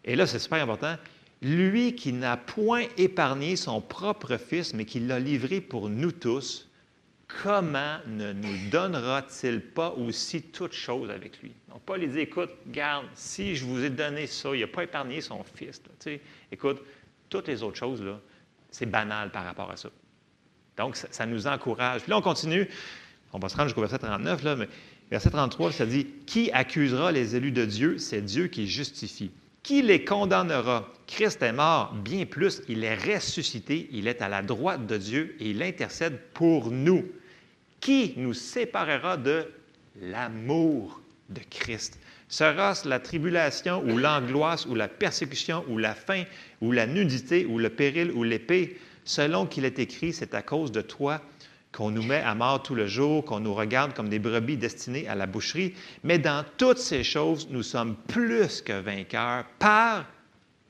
Et là, c'est super important. Lui qui n'a point épargné son propre Fils, mais qui l'a livré pour nous tous, comment ne nous donnera-t-il pas aussi toutes choses avec lui? Donc, Paul il dit, écoute, garde, si je vous ai donné ça, il n'a pas épargné son Fils. écoute, toutes les autres choses, c'est banal par rapport à ça. Donc, ça, ça nous encourage. Puis là, on continue. On va se rendre jusqu'au verset 39, là, mais verset 33, ça dit Qui accusera les élus de Dieu C'est Dieu qui justifie. Qui les condamnera? Christ est mort, bien plus, il est ressuscité, il est à la droite de Dieu et il intercède pour nous. Qui nous séparera de l'amour de Christ? Sera-ce la tribulation ou l'angoisse ou la persécution ou la faim ou la nudité ou le péril ou l'épée? Selon qu'il est écrit, c'est à cause de toi qu'on nous met à mort tout le jour, qu'on nous regarde comme des brebis destinées à la boucherie. Mais dans toutes ces choses, nous sommes plus que vainqueurs par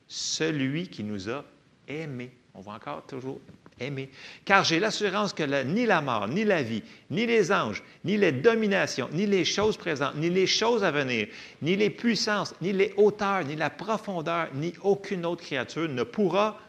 celui qui nous a aimés. On va encore toujours aimer. Car j'ai l'assurance que ni la mort, ni la vie, ni les anges, ni les dominations, ni les choses présentes, ni les choses à venir, ni les puissances, ni les hauteurs, ni la profondeur, ni aucune autre créature ne pourra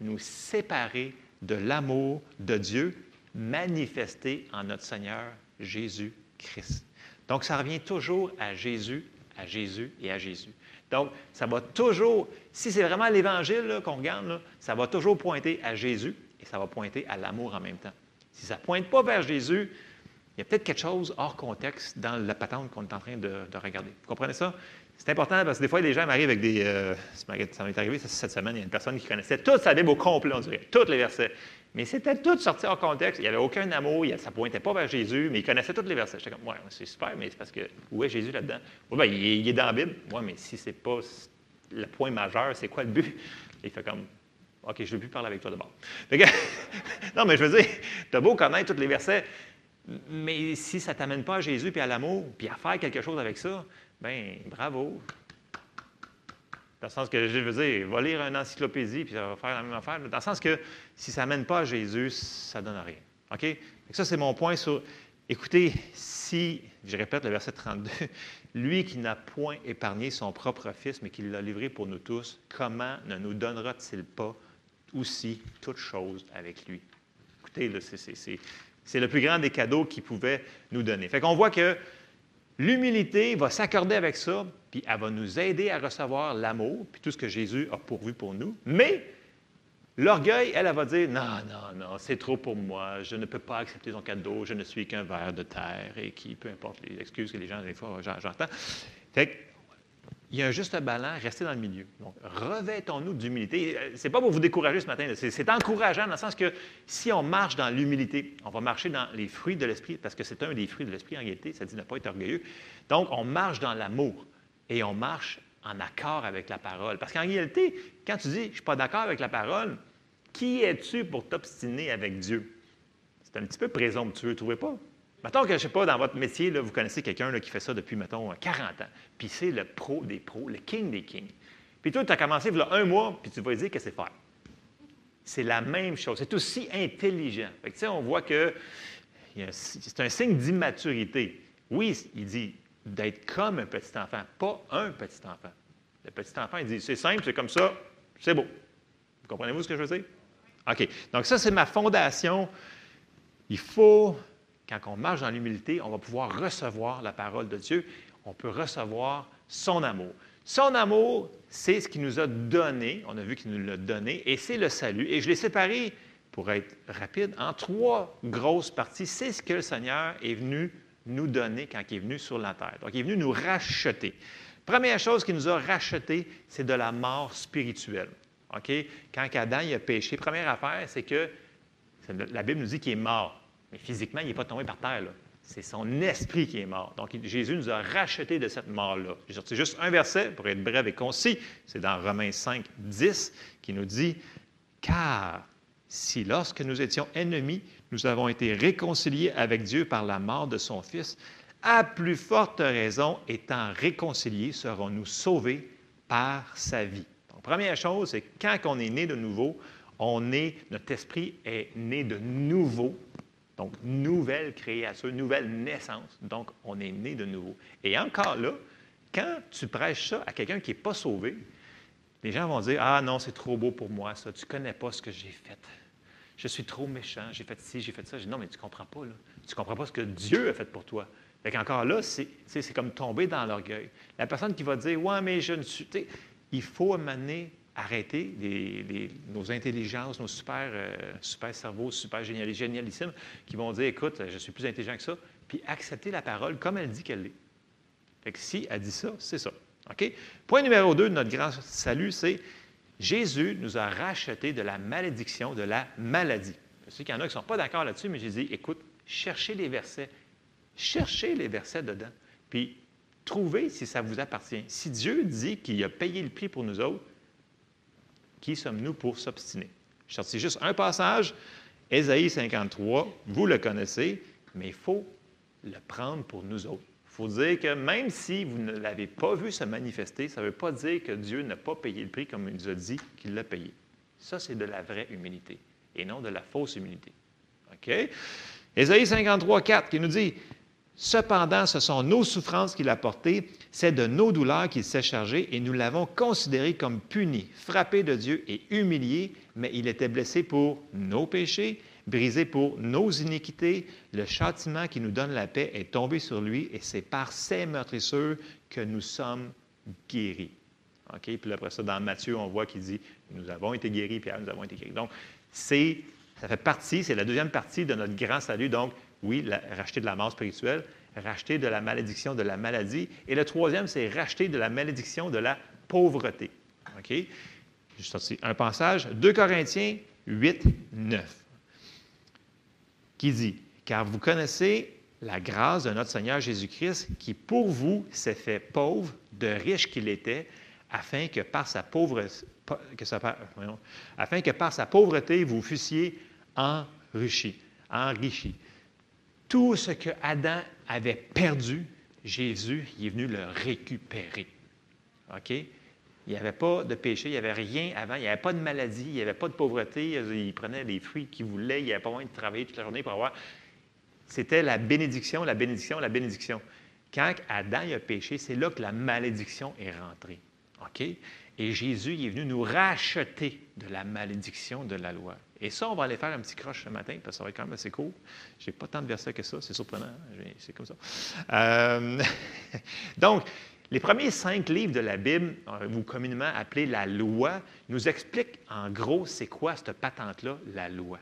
nous séparer de l'amour de Dieu manifesté en notre Seigneur Jésus-Christ. Donc, ça revient toujours à Jésus, à Jésus et à Jésus. Donc, ça va toujours, si c'est vraiment l'Évangile qu'on regarde, ça va toujours pointer à Jésus et ça va pointer à l'amour en même temps. Si ça ne pointe pas vers Jésus, il y a peut-être quelque chose hors contexte dans la patente qu'on est en train de, de regarder. Vous comprenez ça? C'est important parce que des fois, les gens m'arrivent avec des. euh, ça m'est arrivé cette semaine, il y a une personne qui connaissait toute sa Bible au complet, on dirait, tous les versets. Mais c'était tout sorti hors contexte. Il n'y avait aucun amour, ça ne pointait pas vers Jésus, mais il connaissait tous les versets. J'étais comme, ouais, c'est super, mais c'est parce que où est Jésus là-dedans? Oui, ben, il, est- dans la Bible. Oui, mais si ce n'est pas le point majeur, c'est quoi le but? il fait comme, OK, je ne veux plus parler avec toi d'abord. Non, mais je veux dire, tu as beau connaître tous les versets, mais si ça ne t'amène pas à Jésus puis à l'amour, puis à faire quelque chose avec ça, ben bravo. Dans le sens que, je veux dire, va lire une encyclopédie puis ça va faire la même affaire. Dans le sens que si ça ne mène pas à Jésus, ça ne donne rien. OK? Ça, c'est mon point sur. Écoutez, si, je répète le verset 32, lui qui n'a point épargné son propre fils, mais qui l'a livré pour nous tous, comment ne nous donnera-t-il pas aussi toutes choses avec lui? Écoutez, c'est le plus grand des cadeaux qu'il pouvait nous donner. Fait qu'on voit que l'humilité va s'accorder avec ça, puis elle va nous aider à recevoir l'amour, puis tout ce que Jésus a pourvu pour nous. Mais l'orgueil, elle, elle va dire non, non, non, c'est trop pour moi, je ne peux pas accepter ton cadeau, je ne suis qu'un ver de terre, et qui, peu importe les excuses que les gens, des fois, j'en- j'entends. Il y a un juste ballon, restez dans le milieu. Donc, revêtons-nous d'humilité. Euh, C'est pas pour vous décourager ce matin, c'est encourageant dans le sens que si on marche dans l'humilité, on va marcher dans les fruits de l'esprit, parce que c'est un des fruits de l'esprit en réalité, ça dit ne pas être orgueilleux. Donc, on marche dans l'amour et on marche en accord avec la parole. Parce qu'en réalité, quand tu dis je ne suis pas d'accord avec la parole, qui es-tu pour t'obstiner avec Dieu? C'est un petit peu présomptueux, ne trouvez pas? Mettons que, je ne sais pas, dans votre métier, là, vous connaissez quelqu'un qui fait ça depuis, mettons, 40 ans. Puis c'est le pro des pros, le king des kings. Puis toi, tu as commencé il y a un mois, puis tu vas dire que c'est faire. C'est la même chose. C'est aussi intelligent. Fait que, tu sais, on voit que c'est un signe d'immaturité. Oui, il dit d'être comme un petit enfant, pas un petit enfant. Le petit enfant, il dit c'est simple, c'est comme ça, c'est beau. Vous comprenez-vous ce que je veux dire? OK. Donc, ça, c'est ma fondation. Il faut, quand on marche dans l'humilité, on va pouvoir recevoir la parole de Dieu. On peut recevoir son amour. Son amour, c'est ce qu'il nous a donné. On a vu qu'il nous l'a donné, et c'est le salut. Et je l'ai séparé, pour être rapide, en trois grosses parties. C'est ce que le Seigneur est venu nous donner quand il est venu sur la terre. Donc, il est venu nous racheter. Première chose qu'il nous a racheté, c'est de la mort spirituelle. Quand Adam a péché, première affaire, c'est que la Bible nous dit qu'il est mort. Mais physiquement, il n'est pas tombé par terre. C'est son esprit qui est mort. Donc, Jésus nous a rachetés de cette mort-là. J'ai sorti juste un verset pour être bref et concis. C'est dans Romains 5, 10, qui nous dit Car si lorsque nous étions ennemis, nous avons été réconciliés avec Dieu par la mort de son Fils, à plus forte raison, étant réconciliés, serons-nous sauvés par sa vie. Première chose, c'est quand on est né de nouveau, on est, notre esprit est né de nouveau. Donc, nouvelle créature, nouvelle naissance. Donc, on est né de nouveau. Et encore là, quand tu prêches ça à quelqu'un qui n'est pas sauvé, les gens vont dire Ah non, c'est trop beau pour moi, ça. Tu ne connais pas ce que j'ai fait. Je suis trop méchant, j'ai fait ci, j'ai fait ça. Je dis, non, mais tu ne comprends pas. Là. Tu ne comprends pas ce que Dieu a fait pour toi. Fait qu'encore là, c'est, comme tomber dans l'orgueil. La personne qui va dire Ouais, mais je ne suis. Il faut amener arrêter nos intelligences, nos super, euh, cerveaux, super génial, génialissimes, qui vont dire, écoute, je suis plus intelligent que ça, puis accepter la parole comme elle dit qu'elle l'est. Si elle dit ça, c'est ça. OK? Point numéro deux de notre grand salut, c'est Jésus nous a rachetés de la malédiction, de la maladie. Je sais qu'il y en a qui ne sont pas d'accord là-dessus, mais j'ai dit, écoute, cherchez les versets. Cherchez les versets dedans. Puis trouvez si ça vous appartient. Si Dieu dit qu'il a payé le prix pour nous autres, qui sommes-nous pour s'obstiner? Je sortis juste un passage, Ésaïe 53, vous le connaissez, mais il faut le prendre pour nous autres. Il faut dire que même si vous ne l'avez pas vu se manifester, ça ne veut pas dire que Dieu n'a pas payé le prix comme il nous a dit qu'il l'a payé. Ça, c'est de la vraie humilité et non de la fausse humilité. OK? Ésaïe 53, 4 qui nous dit Cependant, ce sont nos souffrances qu'il a portées, c'est de nos douleurs qu'il s'est chargé, et nous l'avons considéré comme puni, frappé de Dieu et humilié, mais il était blessé pour nos péchés, brisé pour nos iniquités. Le châtiment qui nous donne la paix est tombé sur lui, et c'est par ses meurtrissures que nous sommes guéris. OK? Puis après ça, dans Matthieu, on voit qu'il dit Nous avons été guéris, Pierre, nous avons été guéris. Donc, ça fait partie, c'est la deuxième partie de notre grand salut. Donc, oui, racheter de la mort spirituelle, racheter de la malédiction, de la maladie. Et le troisième, c'est racheter de la malédiction, de la pauvreté. OK? J'ai sorti un passage, 2 Corinthiens 8, 9, qui dit Car vous connaissez la grâce de notre Seigneur Jésus-Christ, qui pour vous s'est fait pauvre, de riche qu'il était, afin que par sa pauvreté, que afin que par sa pauvreté vous fussiez enrichis. enrichis. Tout ce que Adam avait perdu, Jésus est venu le récupérer. OK? Il n'y avait pas de péché, il n'y avait rien avant, il n'y avait pas de maladie, il n'y avait pas de pauvreté, il prenait les fruits qu'il voulait, il n'y avait pas besoin de travailler toute la journée pour avoir. C'était la bénédiction, la bénédiction, la bénédiction. Quand Adam a péché, c'est là que la malédiction est rentrée. OK? Et Jésus est venu nous racheter de la malédiction de la loi. Et ça, on va aller faire un petit croche ce matin, parce que ça va être quand même assez court. Je n'ai pas tant de versets que ça, c'est surprenant, c'est comme ça. Euh, Donc, les premiers cinq livres de la Bible, euh, ou communément appelés la loi, nous expliquent en gros c'est quoi cette patente-là, la loi.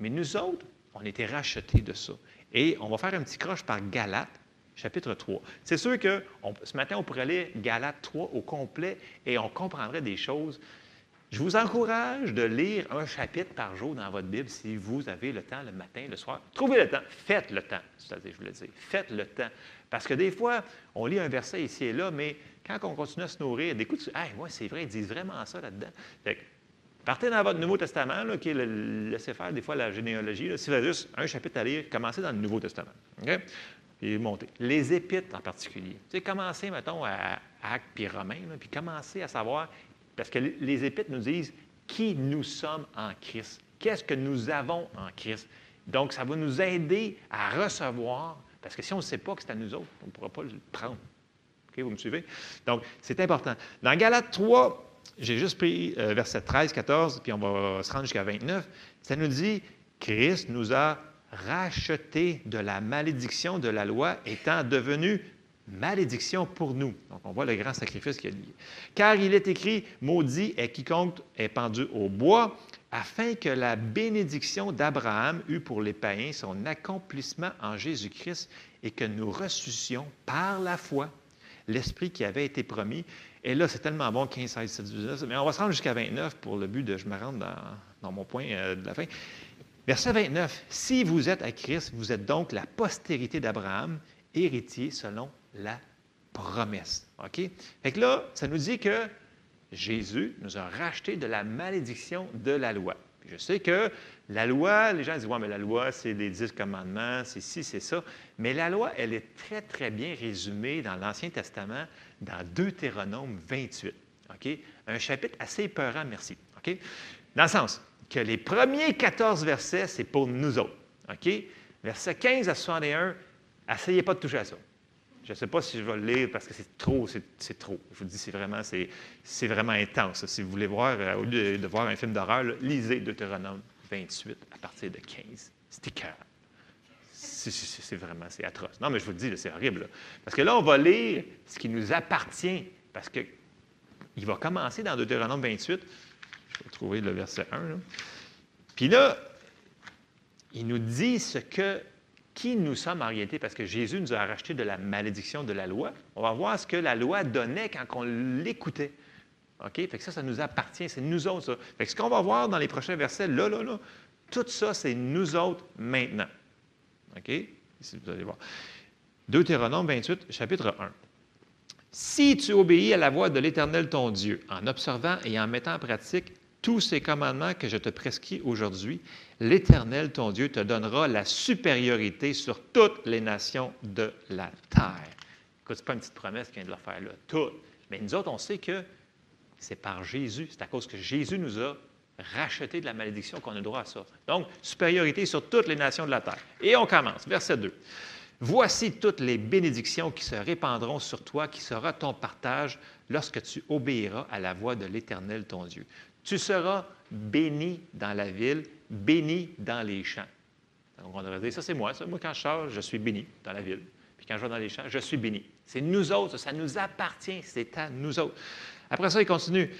Mais nous autres, on était rachetés de ça. Et on va faire un petit croche par Galates, chapitre 3. C'est sûr que ce matin, on pourrait lire Galates 3 au complet et on comprendrait des choses. Je vous encourage de lire un chapitre par jour dans votre Bible si vous avez le temps le matin, le soir. Trouvez le temps. Faites le temps. C'est-à-dire, je voulais dire, faites le temps. Parce que des fois, on lit un verset ici et là, mais quand on continue à se nourrir, des coups, hey, ouais, c'est vrai, ils disent vraiment ça là-dedans. Partez dans votre Nouveau Testament, qui est le, laissez faire des fois la généalogie. si vous avez juste un chapitre à lire, commencez dans le Nouveau Testament. OK? Puis montez. Les épîtres en particulier. Tu commencez, mettons, à Actes puis Romains, puis commencez à savoir, parce que les épîtres nous disent qui nous sommes en Christ. Qu'est-ce que nous avons en Christ? Donc, ça va nous aider à recevoir, parce que si on ne sait pas que c'est à nous autres, on ne pourra pas le prendre. Vous me suivez? Donc, c'est important. Dans Galates 3, j'ai juste pris euh, verset 13, 14, puis on va se rendre jusqu'à 29. Ça nous dit Christ nous a rachetés de la malédiction de la loi, étant devenu malédiction pour nous. Donc, on voit le grand sacrifice qu'il y a lié. Car il est écrit Maudit est quiconque est pendu au bois, afin que la bénédiction d'Abraham eût pour les païens son accomplissement en Jésus-Christ et que nous ressuscions par la foi l'esprit qui avait été promis. Et là, c'est tellement bon, 15, 16, 17, 19, mais on va se rendre jusqu'à 29 pour le but de je me rendre dans, dans mon point euh, de la fin. Verset 29. Si vous êtes à Christ, vous êtes donc la postérité d'Abraham, héritier selon la promesse. OK? Fait que là, ça nous dit que Jésus nous a racheté de la malédiction de la loi. Je sais que la loi, les gens disent, ouais, mais la loi, c'est les dix commandements, c'est ci, c'est ça. Mais la loi, elle est très, très bien résumée dans l'Ancien Testament, dans Deutéronome 28. OK? Un chapitre assez épeurant, merci. OK? Dans le sens que les premiers 14 versets, c'est pour nous autres. OK? Versets 15 à 61, essayez pas de toucher à ça. Je ne sais pas si je vais le lire parce que c'est trop, c'est, trop. Je vous dis, c'est vraiment, c'est, vraiment intense. Si vous voulez voir, euh, au lieu de, voir un film d'horreur, lisez Deutéronome 28 à partir de 15. C'est écœurant. C'est, vraiment, c'est atroce. Non, mais je vous le dis, c'est horrible. Parce que là, on va lire ce qui nous appartient. Parce que il va commencer dans Deutéronome 28. Je vais trouver le verset 1. là. Puis là, il nous dit ce que, qui nous sommes en réalité, parce que Jésus nous a racheté de la malédiction de la loi. On va voir ce que la loi donnait quand on l'écoutait. OK? Fait que ça, ça nous appartient, c'est nous autres. Fait que ce qu'on va voir dans les prochains versets, là, là, là, tout ça, c'est nous autres maintenant. OK? Ici, vous allez voir. Deutéronome 28, chapitre 1. Si tu obéis à la voix de l'Éternel ton Dieu, en observant et en mettant en pratique tous ces commandements que je te prescris aujourd'hui, l'Éternel ton Dieu te donnera la supériorité sur toutes les nations de la terre. Écoute, ce pas une petite promesse qu'il vient de leur faire là, toutes. Mais nous autres, on sait que c'est par Jésus, c'est à cause que Jésus nous a racheté de la malédiction qu'on a droit à ça. Donc, supériorité sur toutes les nations de la terre. Et on commence, verset 2. Voici toutes les bénédictions qui se répandront sur toi, qui sera ton partage lorsque tu obéiras à la voix de l'Éternel ton Dieu. Tu seras béni dans la ville, béni dans les champs. Donc, on devrait dire, ça c'est moi, ça. Moi, quand je sors, je suis béni dans la ville. Puis quand je vais dans les champs, je suis béni. C'est nous autres, ça nous appartient, c'est à nous autres. Après ça, il continue.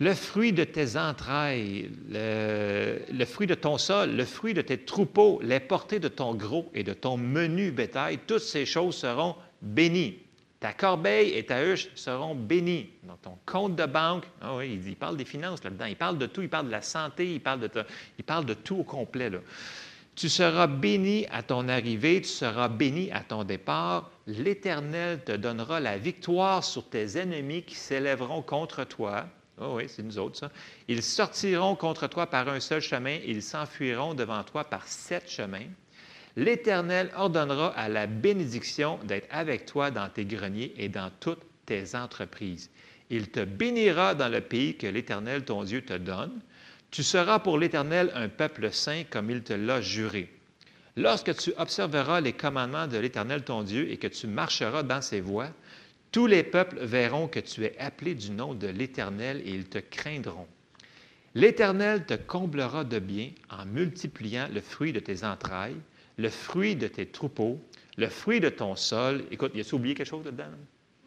Le fruit de tes entrailles, le, le, fruit de ton sol, le fruit de tes troupeaux, les portées de ton gros et de ton menu bétail, toutes ces choses seront bénies. Ta corbeille et ta huche seront bénies. Dans ton compte de banque, oui, il, dit, parle des finances là-dedans, il parle de tout, il parle de la santé, il parle de, ta, il parle de tout au complet. Tu seras béni à ton arrivée, tu seras béni à ton départ. L'Éternel te donnera la victoire sur tes ennemis qui s'élèveront contre toi. Oh oui, c'est nous autres, ça. Ils sortiront contre toi par un seul chemin, ils s'enfuiront devant toi par sept chemins. L'Éternel ordonnera à la bénédiction d'être avec toi dans tes greniers et dans toutes tes entreprises. Il te bénira dans le pays que l'Éternel, ton Dieu, te donne. Tu seras pour l'Éternel un peuple saint comme il te l'a juré. Lorsque tu observeras les commandements de l'Éternel, ton Dieu, et que tu marcheras dans ses voies, tous les peuples verront que tu es appelé du nom de l'Éternel et ils te craindront. L'Éternel te comblera de bien en multipliant le fruit de tes entrailles, le fruit de tes troupeaux, le fruit de ton sol. Écoute, il a oublié quelque chose dedans?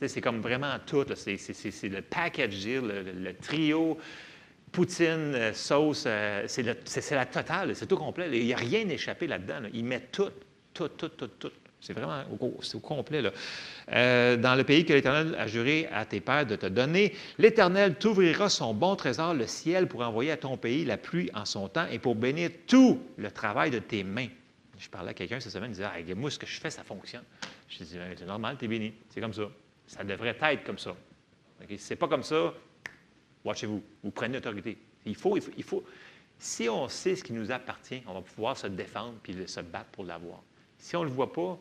C'est comme vraiment tout. C'est le package deal, le, trio, poutine, euh, sauce, euh, c'est la totale, c'est tout complet. Il n'y a rien échappé là-dedans. Là. Il met tout, tout, tout, tout, tout. C'est vraiment au, au complet. Là. Euh, dans le pays que l'Éternel a juré à tes pères de te donner, l'Éternel t'ouvrira son bon trésor, le ciel, pour envoyer à ton pays la pluie en son temps et pour bénir tout le travail de tes mains. Je parlais à quelqu'un cette semaine, il disait ah, Moi, ce que je fais, ça fonctionne. Je dis C'est normal, tu es béni. C'est comme ça. Ça devrait être comme ça. Okay? Si ce n'est pas comme ça, watchez-vous. Vous prenez l'autorité. Il faut, il, faut, il faut. Si on sait ce qui nous appartient, on va pouvoir se défendre puis se battre pour l'avoir. Si on ne le voit pas,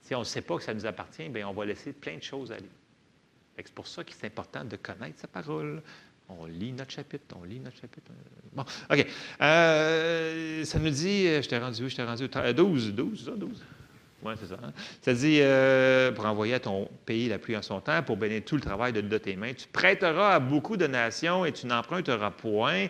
si on ne sait pas que ça nous appartient, bien, on va laisser plein de choses aller. C'est pour ça qu'il est important de connaître sa parole. On lit notre chapitre, on lit notre chapitre. Bon, OK. Euh, ça nous dit, je t'ai rendu où? Je t'ai rendu 12, 12, 12. Oui, c'est ça. Hein? Ça dit, euh, pour envoyer à ton pays la pluie en son temps, pour bénir tout le travail de, de tes mains. Tu prêteras à beaucoup de nations et tu n'emprunteras point.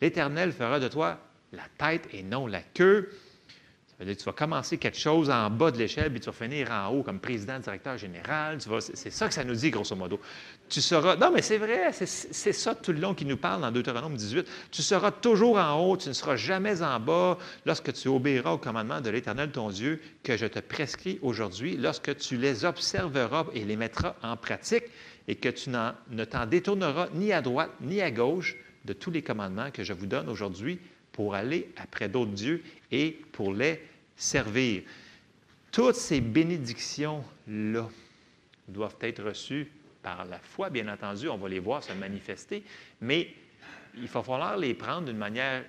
L'Éternel fera de toi la tête et non la queue. Ça veut dire que tu vas commencer quelque chose en bas de l'échelle, puis tu vas finir en haut comme président, directeur général. C'est ça que ça nous dit, grosso modo. Tu seras. Non, mais c'est vrai, c'est ça tout le long qui nous parle dans Deutéronome 18. Tu seras toujours en haut, tu ne seras jamais en bas lorsque tu obéiras au commandement de l'Éternel, ton Dieu, que je te prescris aujourd'hui, lorsque tu les observeras et les mettras en pratique, et que tu ne t'en détourneras ni à droite ni à gauche de tous les commandements que je vous donne aujourd'hui pour aller après d'autres dieux et pour les servir. Toutes ces bénédictions-là doivent être reçues par la foi, bien entendu, on va les voir se manifester, mais il va falloir les prendre d'une manière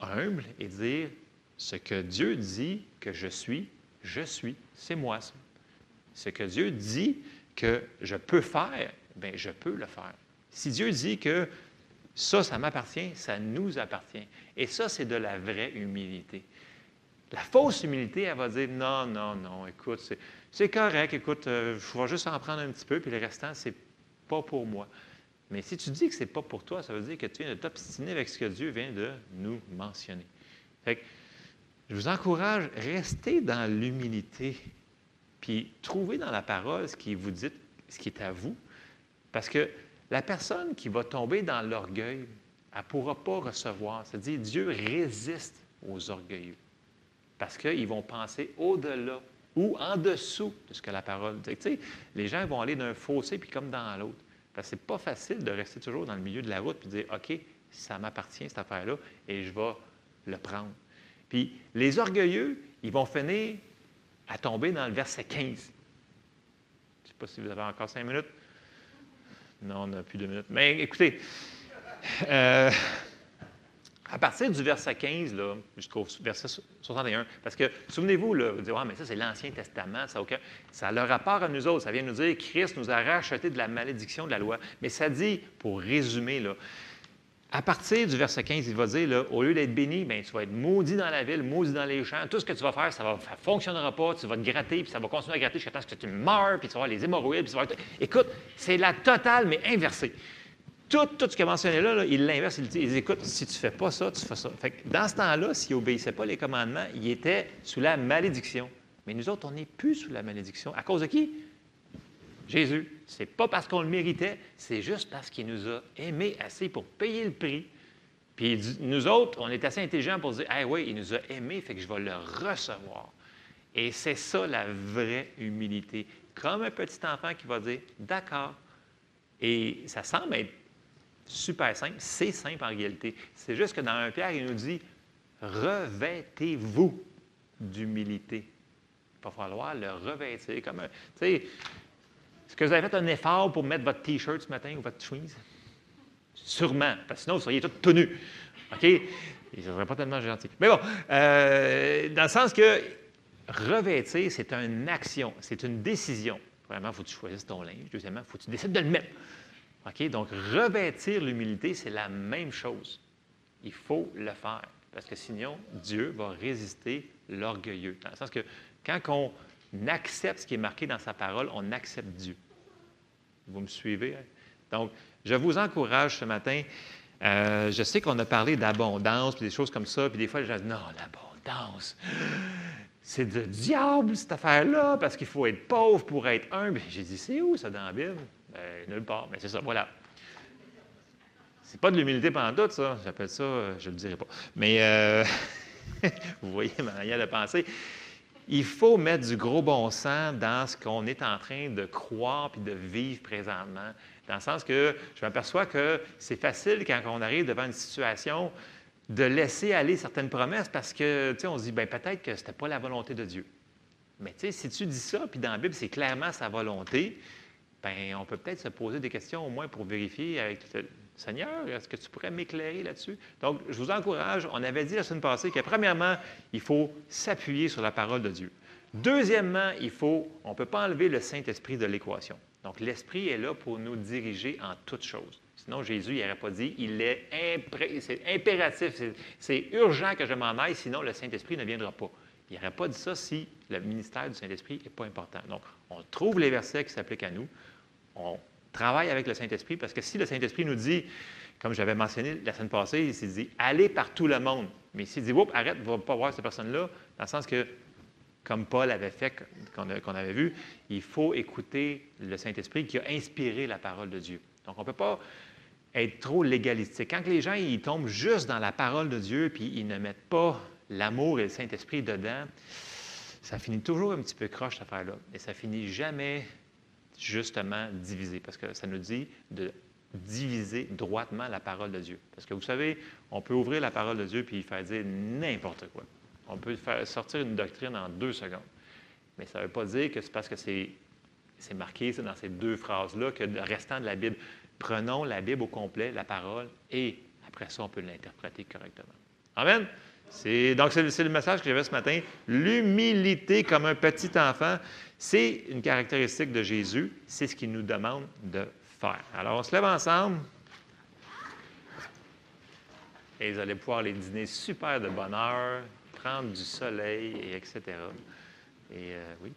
humble et dire ce que Dieu dit que je suis, je suis, c'est moi ça. Ce que Dieu dit que je peux faire, bien, je peux le faire. Si Dieu dit que ça, ça m'appartient, ça nous appartient. Et ça, c'est de la vraie humilité. La fausse humilité, elle va dire non, non, non, écoute, c'est correct, écoute, euh, je vais juste en prendre un petit peu, puis le restant, c'est pas pour moi. Mais si tu dis que ce n'est pas pour toi, ça veut dire que tu viens de t'obstiner avec ce que Dieu vient de nous mentionner. Fait que, je vous encourage, restez dans l'humilité, puis trouvez dans la parole ce qui vous dit, ce qui est à vous, parce que La personne qui va tomber dans l'orgueil, elle ne pourra pas recevoir. C'est-à-dire, Dieu résiste aux orgueilleux. Parce qu'ils vont penser au-delà ou en dessous de ce que la parole dit. Les gens vont aller d'un fossé puis comme dans l'autre. Parce que ce n'est pas facile de rester toujours dans le milieu de la route et de dire OK, ça m'appartient cette affaire-là et je vais le prendre. Puis les orgueilleux, ils vont finir à tomber dans le verset 15. Je ne sais pas si vous avez encore cinq minutes. Non, on n'a plus de minutes. Mais écoutez, euh, à partir du verset 15 jusqu'au verset 61, parce que souvenez-vous, vous dites, ah, mais ça c'est l'Ancien Testament, ça, aucun, a le rapport à nous autres, ça vient nous dire Christ nous a racheté de la malédiction de la loi. Mais ça dit, pour résumer, à partir du verset 15, il va dire, au lieu d'être béni, bien, tu vas être maudit dans la ville, maudit dans les champs. Tout ce que tu vas faire, ça ne fonctionnera pas. Tu vas te gratter, puis ça va continuer à gratter jusqu'à ce que tu meurs, puis tu vas avoir les hémorroïdes. Puis tu vas Écoute, c'est la totale, mais inversée. Tout, ce qu'il a mentionné là, il l'inverse. Il dit, écoute, si tu ne fais pas ça, tu fais ça. Fait que dans ce temps-là, s'il n'obéissait pas les commandements, il était sous la malédiction. Mais nous autres, on n'est plus sous la malédiction. À cause de qui? Jésus. Ce n'est pas parce qu'on le méritait, c'est juste parce qu'il nous a aimés assez pour payer le prix. Puis nous autres, on est assez intelligents pour dire, ah oui, il nous a aimés, fait que je vais le recevoir. Et c'est ça la vraie humilité. Comme un petit enfant qui va dire, d'accord. Et ça semble être super simple. C'est simple en réalité. C'est juste que dans un Pierre, il nous dit, revêtez-vous d'humilité. Il va falloir le revêtir. Comme est-ce que vous avez fait un effort pour mettre votre T-shirt ce matin ou votre chemise? Sûrement, parce que sinon, vous seriez tous tenus. OK? Ce ne pas tellement gentil. Mais bon, euh, dans le sens que revêtir, c'est une action, c'est une décision. Vraiment, il faut que tu choisisses ton linge. Deuxièmement, il faut que tu décides de le mettre. OK? Donc, revêtir l'humilité, c'est la même chose. Il faut le faire. Parce que sinon, Dieu va résister l'orgueilleux. Dans le sens que quand on accepte ce qui est marqué dans sa parole, on accepte Dieu. Vous me suivez? Donc, je vous encourage ce matin. Euh, je sais qu'on a parlé d'abondance, puis des choses comme ça, puis des fois, les gens disent non, l'abondance, c'est de diable cette affaire-là, parce qu'il faut être pauvre pour être humble. J'ai dit, c'est où ça dans la Bible? Ben, nulle part. Mais c'est ça, voilà. C'est pas de l'humilité pendant ça. J'appelle ça, euh, je le dirai pas. Mais euh, vous voyez ma manière de penser il faut mettre du gros bon sens dans ce qu'on est en train de croire puis de vivre présentement. Dans le sens que je m'aperçois que c'est facile quand on arrive devant une situation de laisser aller certaines promesses parce que, tu sais, on se dit, bien, peut-être que ce n'était pas la volonté de Dieu. Mais tu sais, si tu dis ça, puis dans la Bible, c'est clairement sa volonté, bien, on peut peut-être se poser des questions au moins pour vérifier avec Seigneur, est-ce que tu pourrais m'éclairer là-dessus? Donc, je vous encourage, on avait dit la semaine passée que premièrement, il faut s'appuyer sur la parole de Dieu. Deuxièmement, il faut, on ne peut pas enlever le Saint-Esprit de l'équation. Donc, l'Esprit est là pour nous diriger en toutes choses. Sinon, Jésus n'aurait pas dit, il est impératif, c'est urgent que je m'en aille, sinon le Saint-Esprit ne viendra pas. Il n'aurait pas dit ça si le ministère du Saint-Esprit n'est pas important. Donc, on trouve les versets qui s'appliquent à nous, on travaille avec le Saint-Esprit, parce que si le Saint-Esprit nous dit, comme j'avais mentionné la semaine passée, il s'est dit, allez par tout le monde. Mais s'il dit, oups, arrête, ne va pas voir cette personne-là, dans le sens que, comme Paul avait fait, qu'on avait vu, il faut écouter le Saint-Esprit qui a inspiré la parole de Dieu. Donc, on ne peut pas être trop légalistique. Quand les gens ils tombent juste dans la parole de Dieu, puis ils ne mettent pas l'amour et le Saint-Esprit dedans, ça finit toujours un petit peu croche, cette affaire-là. Et ça finit jamais justement diviser, parce que ça nous dit de diviser droitement la parole de Dieu. Parce que vous savez, on peut ouvrir la parole de Dieu puis faire dire n'importe quoi. On peut faire sortir une doctrine en deux secondes. Mais ça ne veut pas dire que c'est parce que c'est, c'est marqué dans ces deux phrases-là que le restant de la Bible. Prenons la Bible au complet, la parole, et après ça, on peut l'interpréter correctement. Amen? Donc, c'est, le message que j'avais ce matin. L'humilité comme un petit enfant. C'est une caractéristique de Jésus, c'est ce qu'il nous demande de faire. Alors, on se lève ensemble et vous allez pouvoir les dîner super de bonheur, prendre du soleil, et etc. Et euh, oui.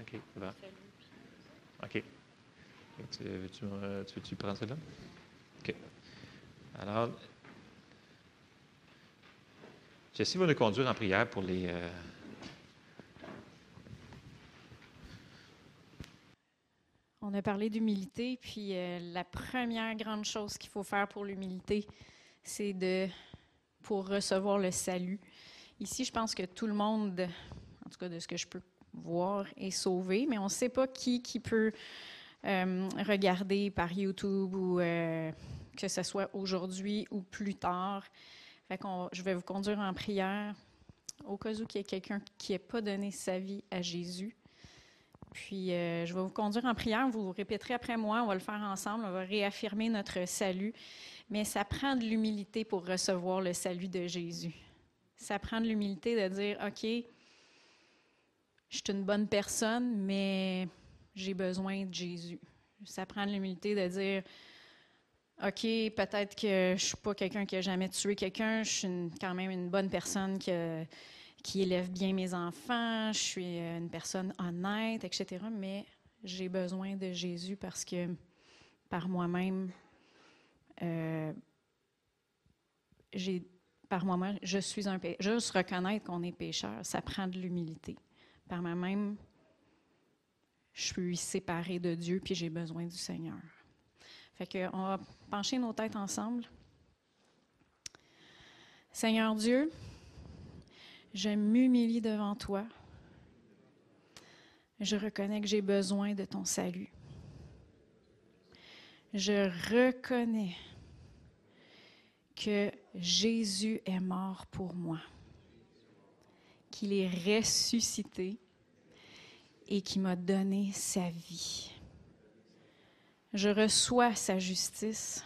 OK, bon. OK. Tu, veux-tu, tu, tu prends cela? OK. Alors, Jessie va nous conduire en prière pour les. Euh, On a parlé d'humilité, puis euh, la première grande chose qu'il faut faire pour l'humilité, c'est de pour recevoir le salut. Ici, je pense que tout le monde, en tout cas de ce que je peux voir, est sauvé, mais on ne sait pas qui qui peut euh, regarder par YouTube ou que ce soit aujourd'hui ou plus tard. Je vais vous conduire en prière au cas où il y ait quelqu'un qui n'ait pas donné sa vie à Jésus. Puis, euh, je vais vous conduire en prière. Vous répéterez après moi. On va le faire ensemble. On va réaffirmer notre salut. Mais ça prend de l'humilité pour recevoir le salut de Jésus. Ça prend de l'humilité de dire, OK, je suis une bonne personne, mais j'ai besoin de Jésus. Ça prend de l'humilité de dire, OK, peut-être que je suis pas quelqu'un qui a jamais tué quelqu'un, je suis quand même une bonne personne qui, élève bien mes enfants, je suis euh, une personne honnête, etc. Mais j'ai besoin de Jésus parce que par moi-même, euh, par moi-même, je suis un pécheur. Juste reconnaître qu'on est pécheur, ça prend de l'humilité. Par moi-même, je suis séparée de Dieu, puis j'ai besoin du Seigneur. Fait que on va pencher nos têtes ensemble. Seigneur Dieu, je m'humilie devant toi. Je reconnais que j'ai besoin de ton salut. Je reconnais que Jésus est mort pour moi, qu'il est ressuscité et qu'il m'a donné sa vie. Je reçois sa justice,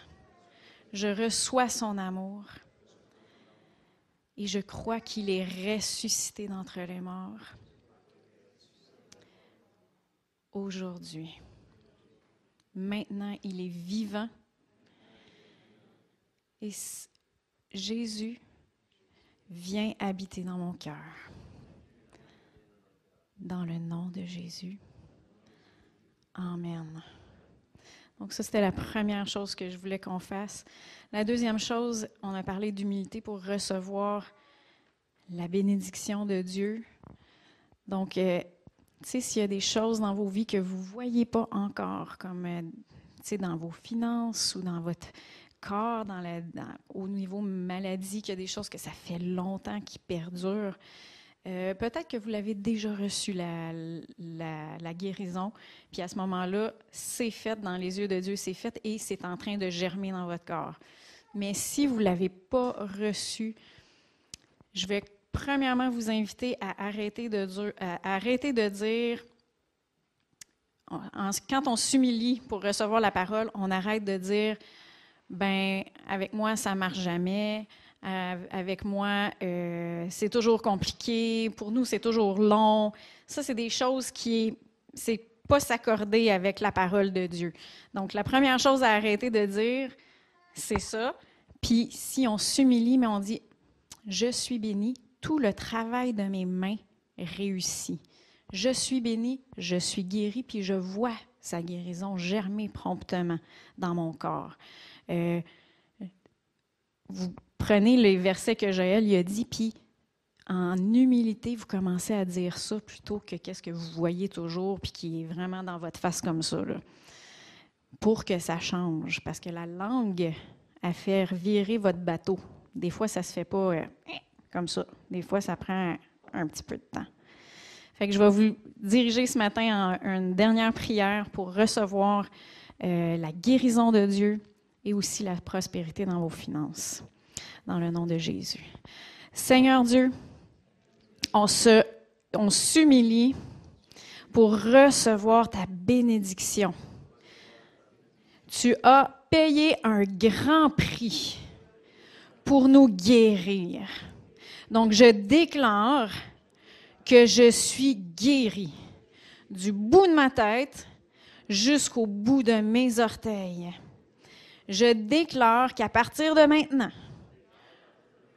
je reçois son amour et je crois qu'il est ressuscité d'entre les morts aujourd'hui. Maintenant, il est vivant et Jésus vient habiter dans mon cœur. Dans le nom de Jésus. Amen. Donc ça, c'était la première chose que je voulais qu'on fasse. La deuxième chose, on a parlé d'humilité pour recevoir la bénédiction de Dieu. Donc, euh, tu sais, s'il y a des choses dans vos vies que vous ne voyez pas encore, comme, euh, tu sais, dans vos finances ou dans votre corps, dans au niveau maladie, qu'il y a des choses que ça fait longtemps qui perdurent, euh, peut-être que vous l'avez déjà reçu, la, guérison, puis à ce moment-là, c'est fait dans les yeux de Dieu, c'est fait et c'est en train de germer dans votre corps. Mais si vous ne l'avez pas reçu, je vais premièrement vous inviter à arrêter de dire, quand on s'humilie pour recevoir la parole, on arrête de dire ben avec moi ça marche jamais, avec moi euh, c'est toujours compliqué, pour nous c'est toujours long. Ça c'est des choses qui c'est pas s'accorder avec la parole de Dieu. Donc la première chose à arrêter de dire c'est ça. Puis si on s'humilie mais on dit je suis béni, tout le travail de mes mains réussit. Je suis béni, je suis guéri, puis je vois sa guérison germer promptement dans mon corps. Euh, vous prenez les versets que Joël y a dit, puis en humilité, vous commencez à dire ça plutôt que qu'est-ce que vous voyez toujours, puis qui est vraiment dans votre face comme ça, là. pour que ça change. Parce que la langue, à faire virer votre bateau. Des fois, ça se fait pas euh, comme ça. Des fois, ça prend un petit peu de temps. Fait que je vais vous diriger ce matin en une dernière prière pour recevoir euh, la guérison de Dieu et aussi la prospérité dans vos finances. Dans le nom de Jésus. Seigneur Dieu, on se, on s'humilie pour recevoir ta bénédiction. Tu as payé un grand prix pour nous guérir. Donc, je déclare que je suis guéri du bout de ma tête jusqu'au bout de mes orteils. Je déclare qu'à partir de maintenant,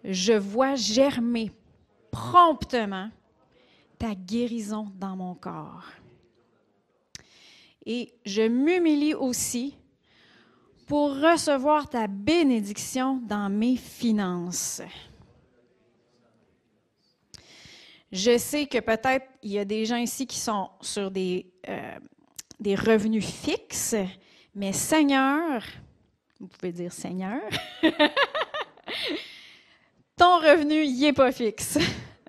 je vois germer promptement ta guérison dans mon corps. Et je m'humilie aussi pour recevoir ta bénédiction dans mes finances. Je sais que peut-être il y a des gens ici qui sont sur des, euh, des revenus fixes, mais Seigneur, vous pouvez dire Seigneur, ton revenu, il n'est pas fixe.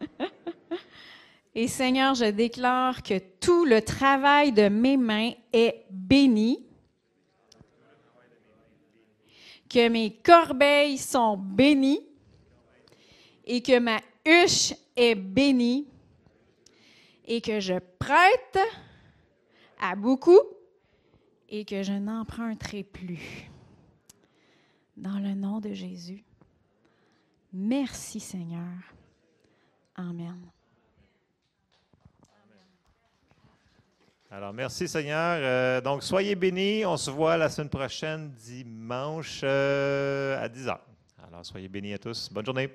Et Seigneur, je déclare que tout le travail de mes mains est béni, que mes corbeilles sont bénies et que ma huche est bénie et que je prête à beaucoup et que je n'emprunterai plus. Dans le nom de Jésus. Merci Seigneur. Amen. Alors, merci Seigneur. Euh, donc, soyez bénis. On se voit la semaine prochaine, dimanche euh, à 10h. Alors, soyez bénis à tous. Bonne journée.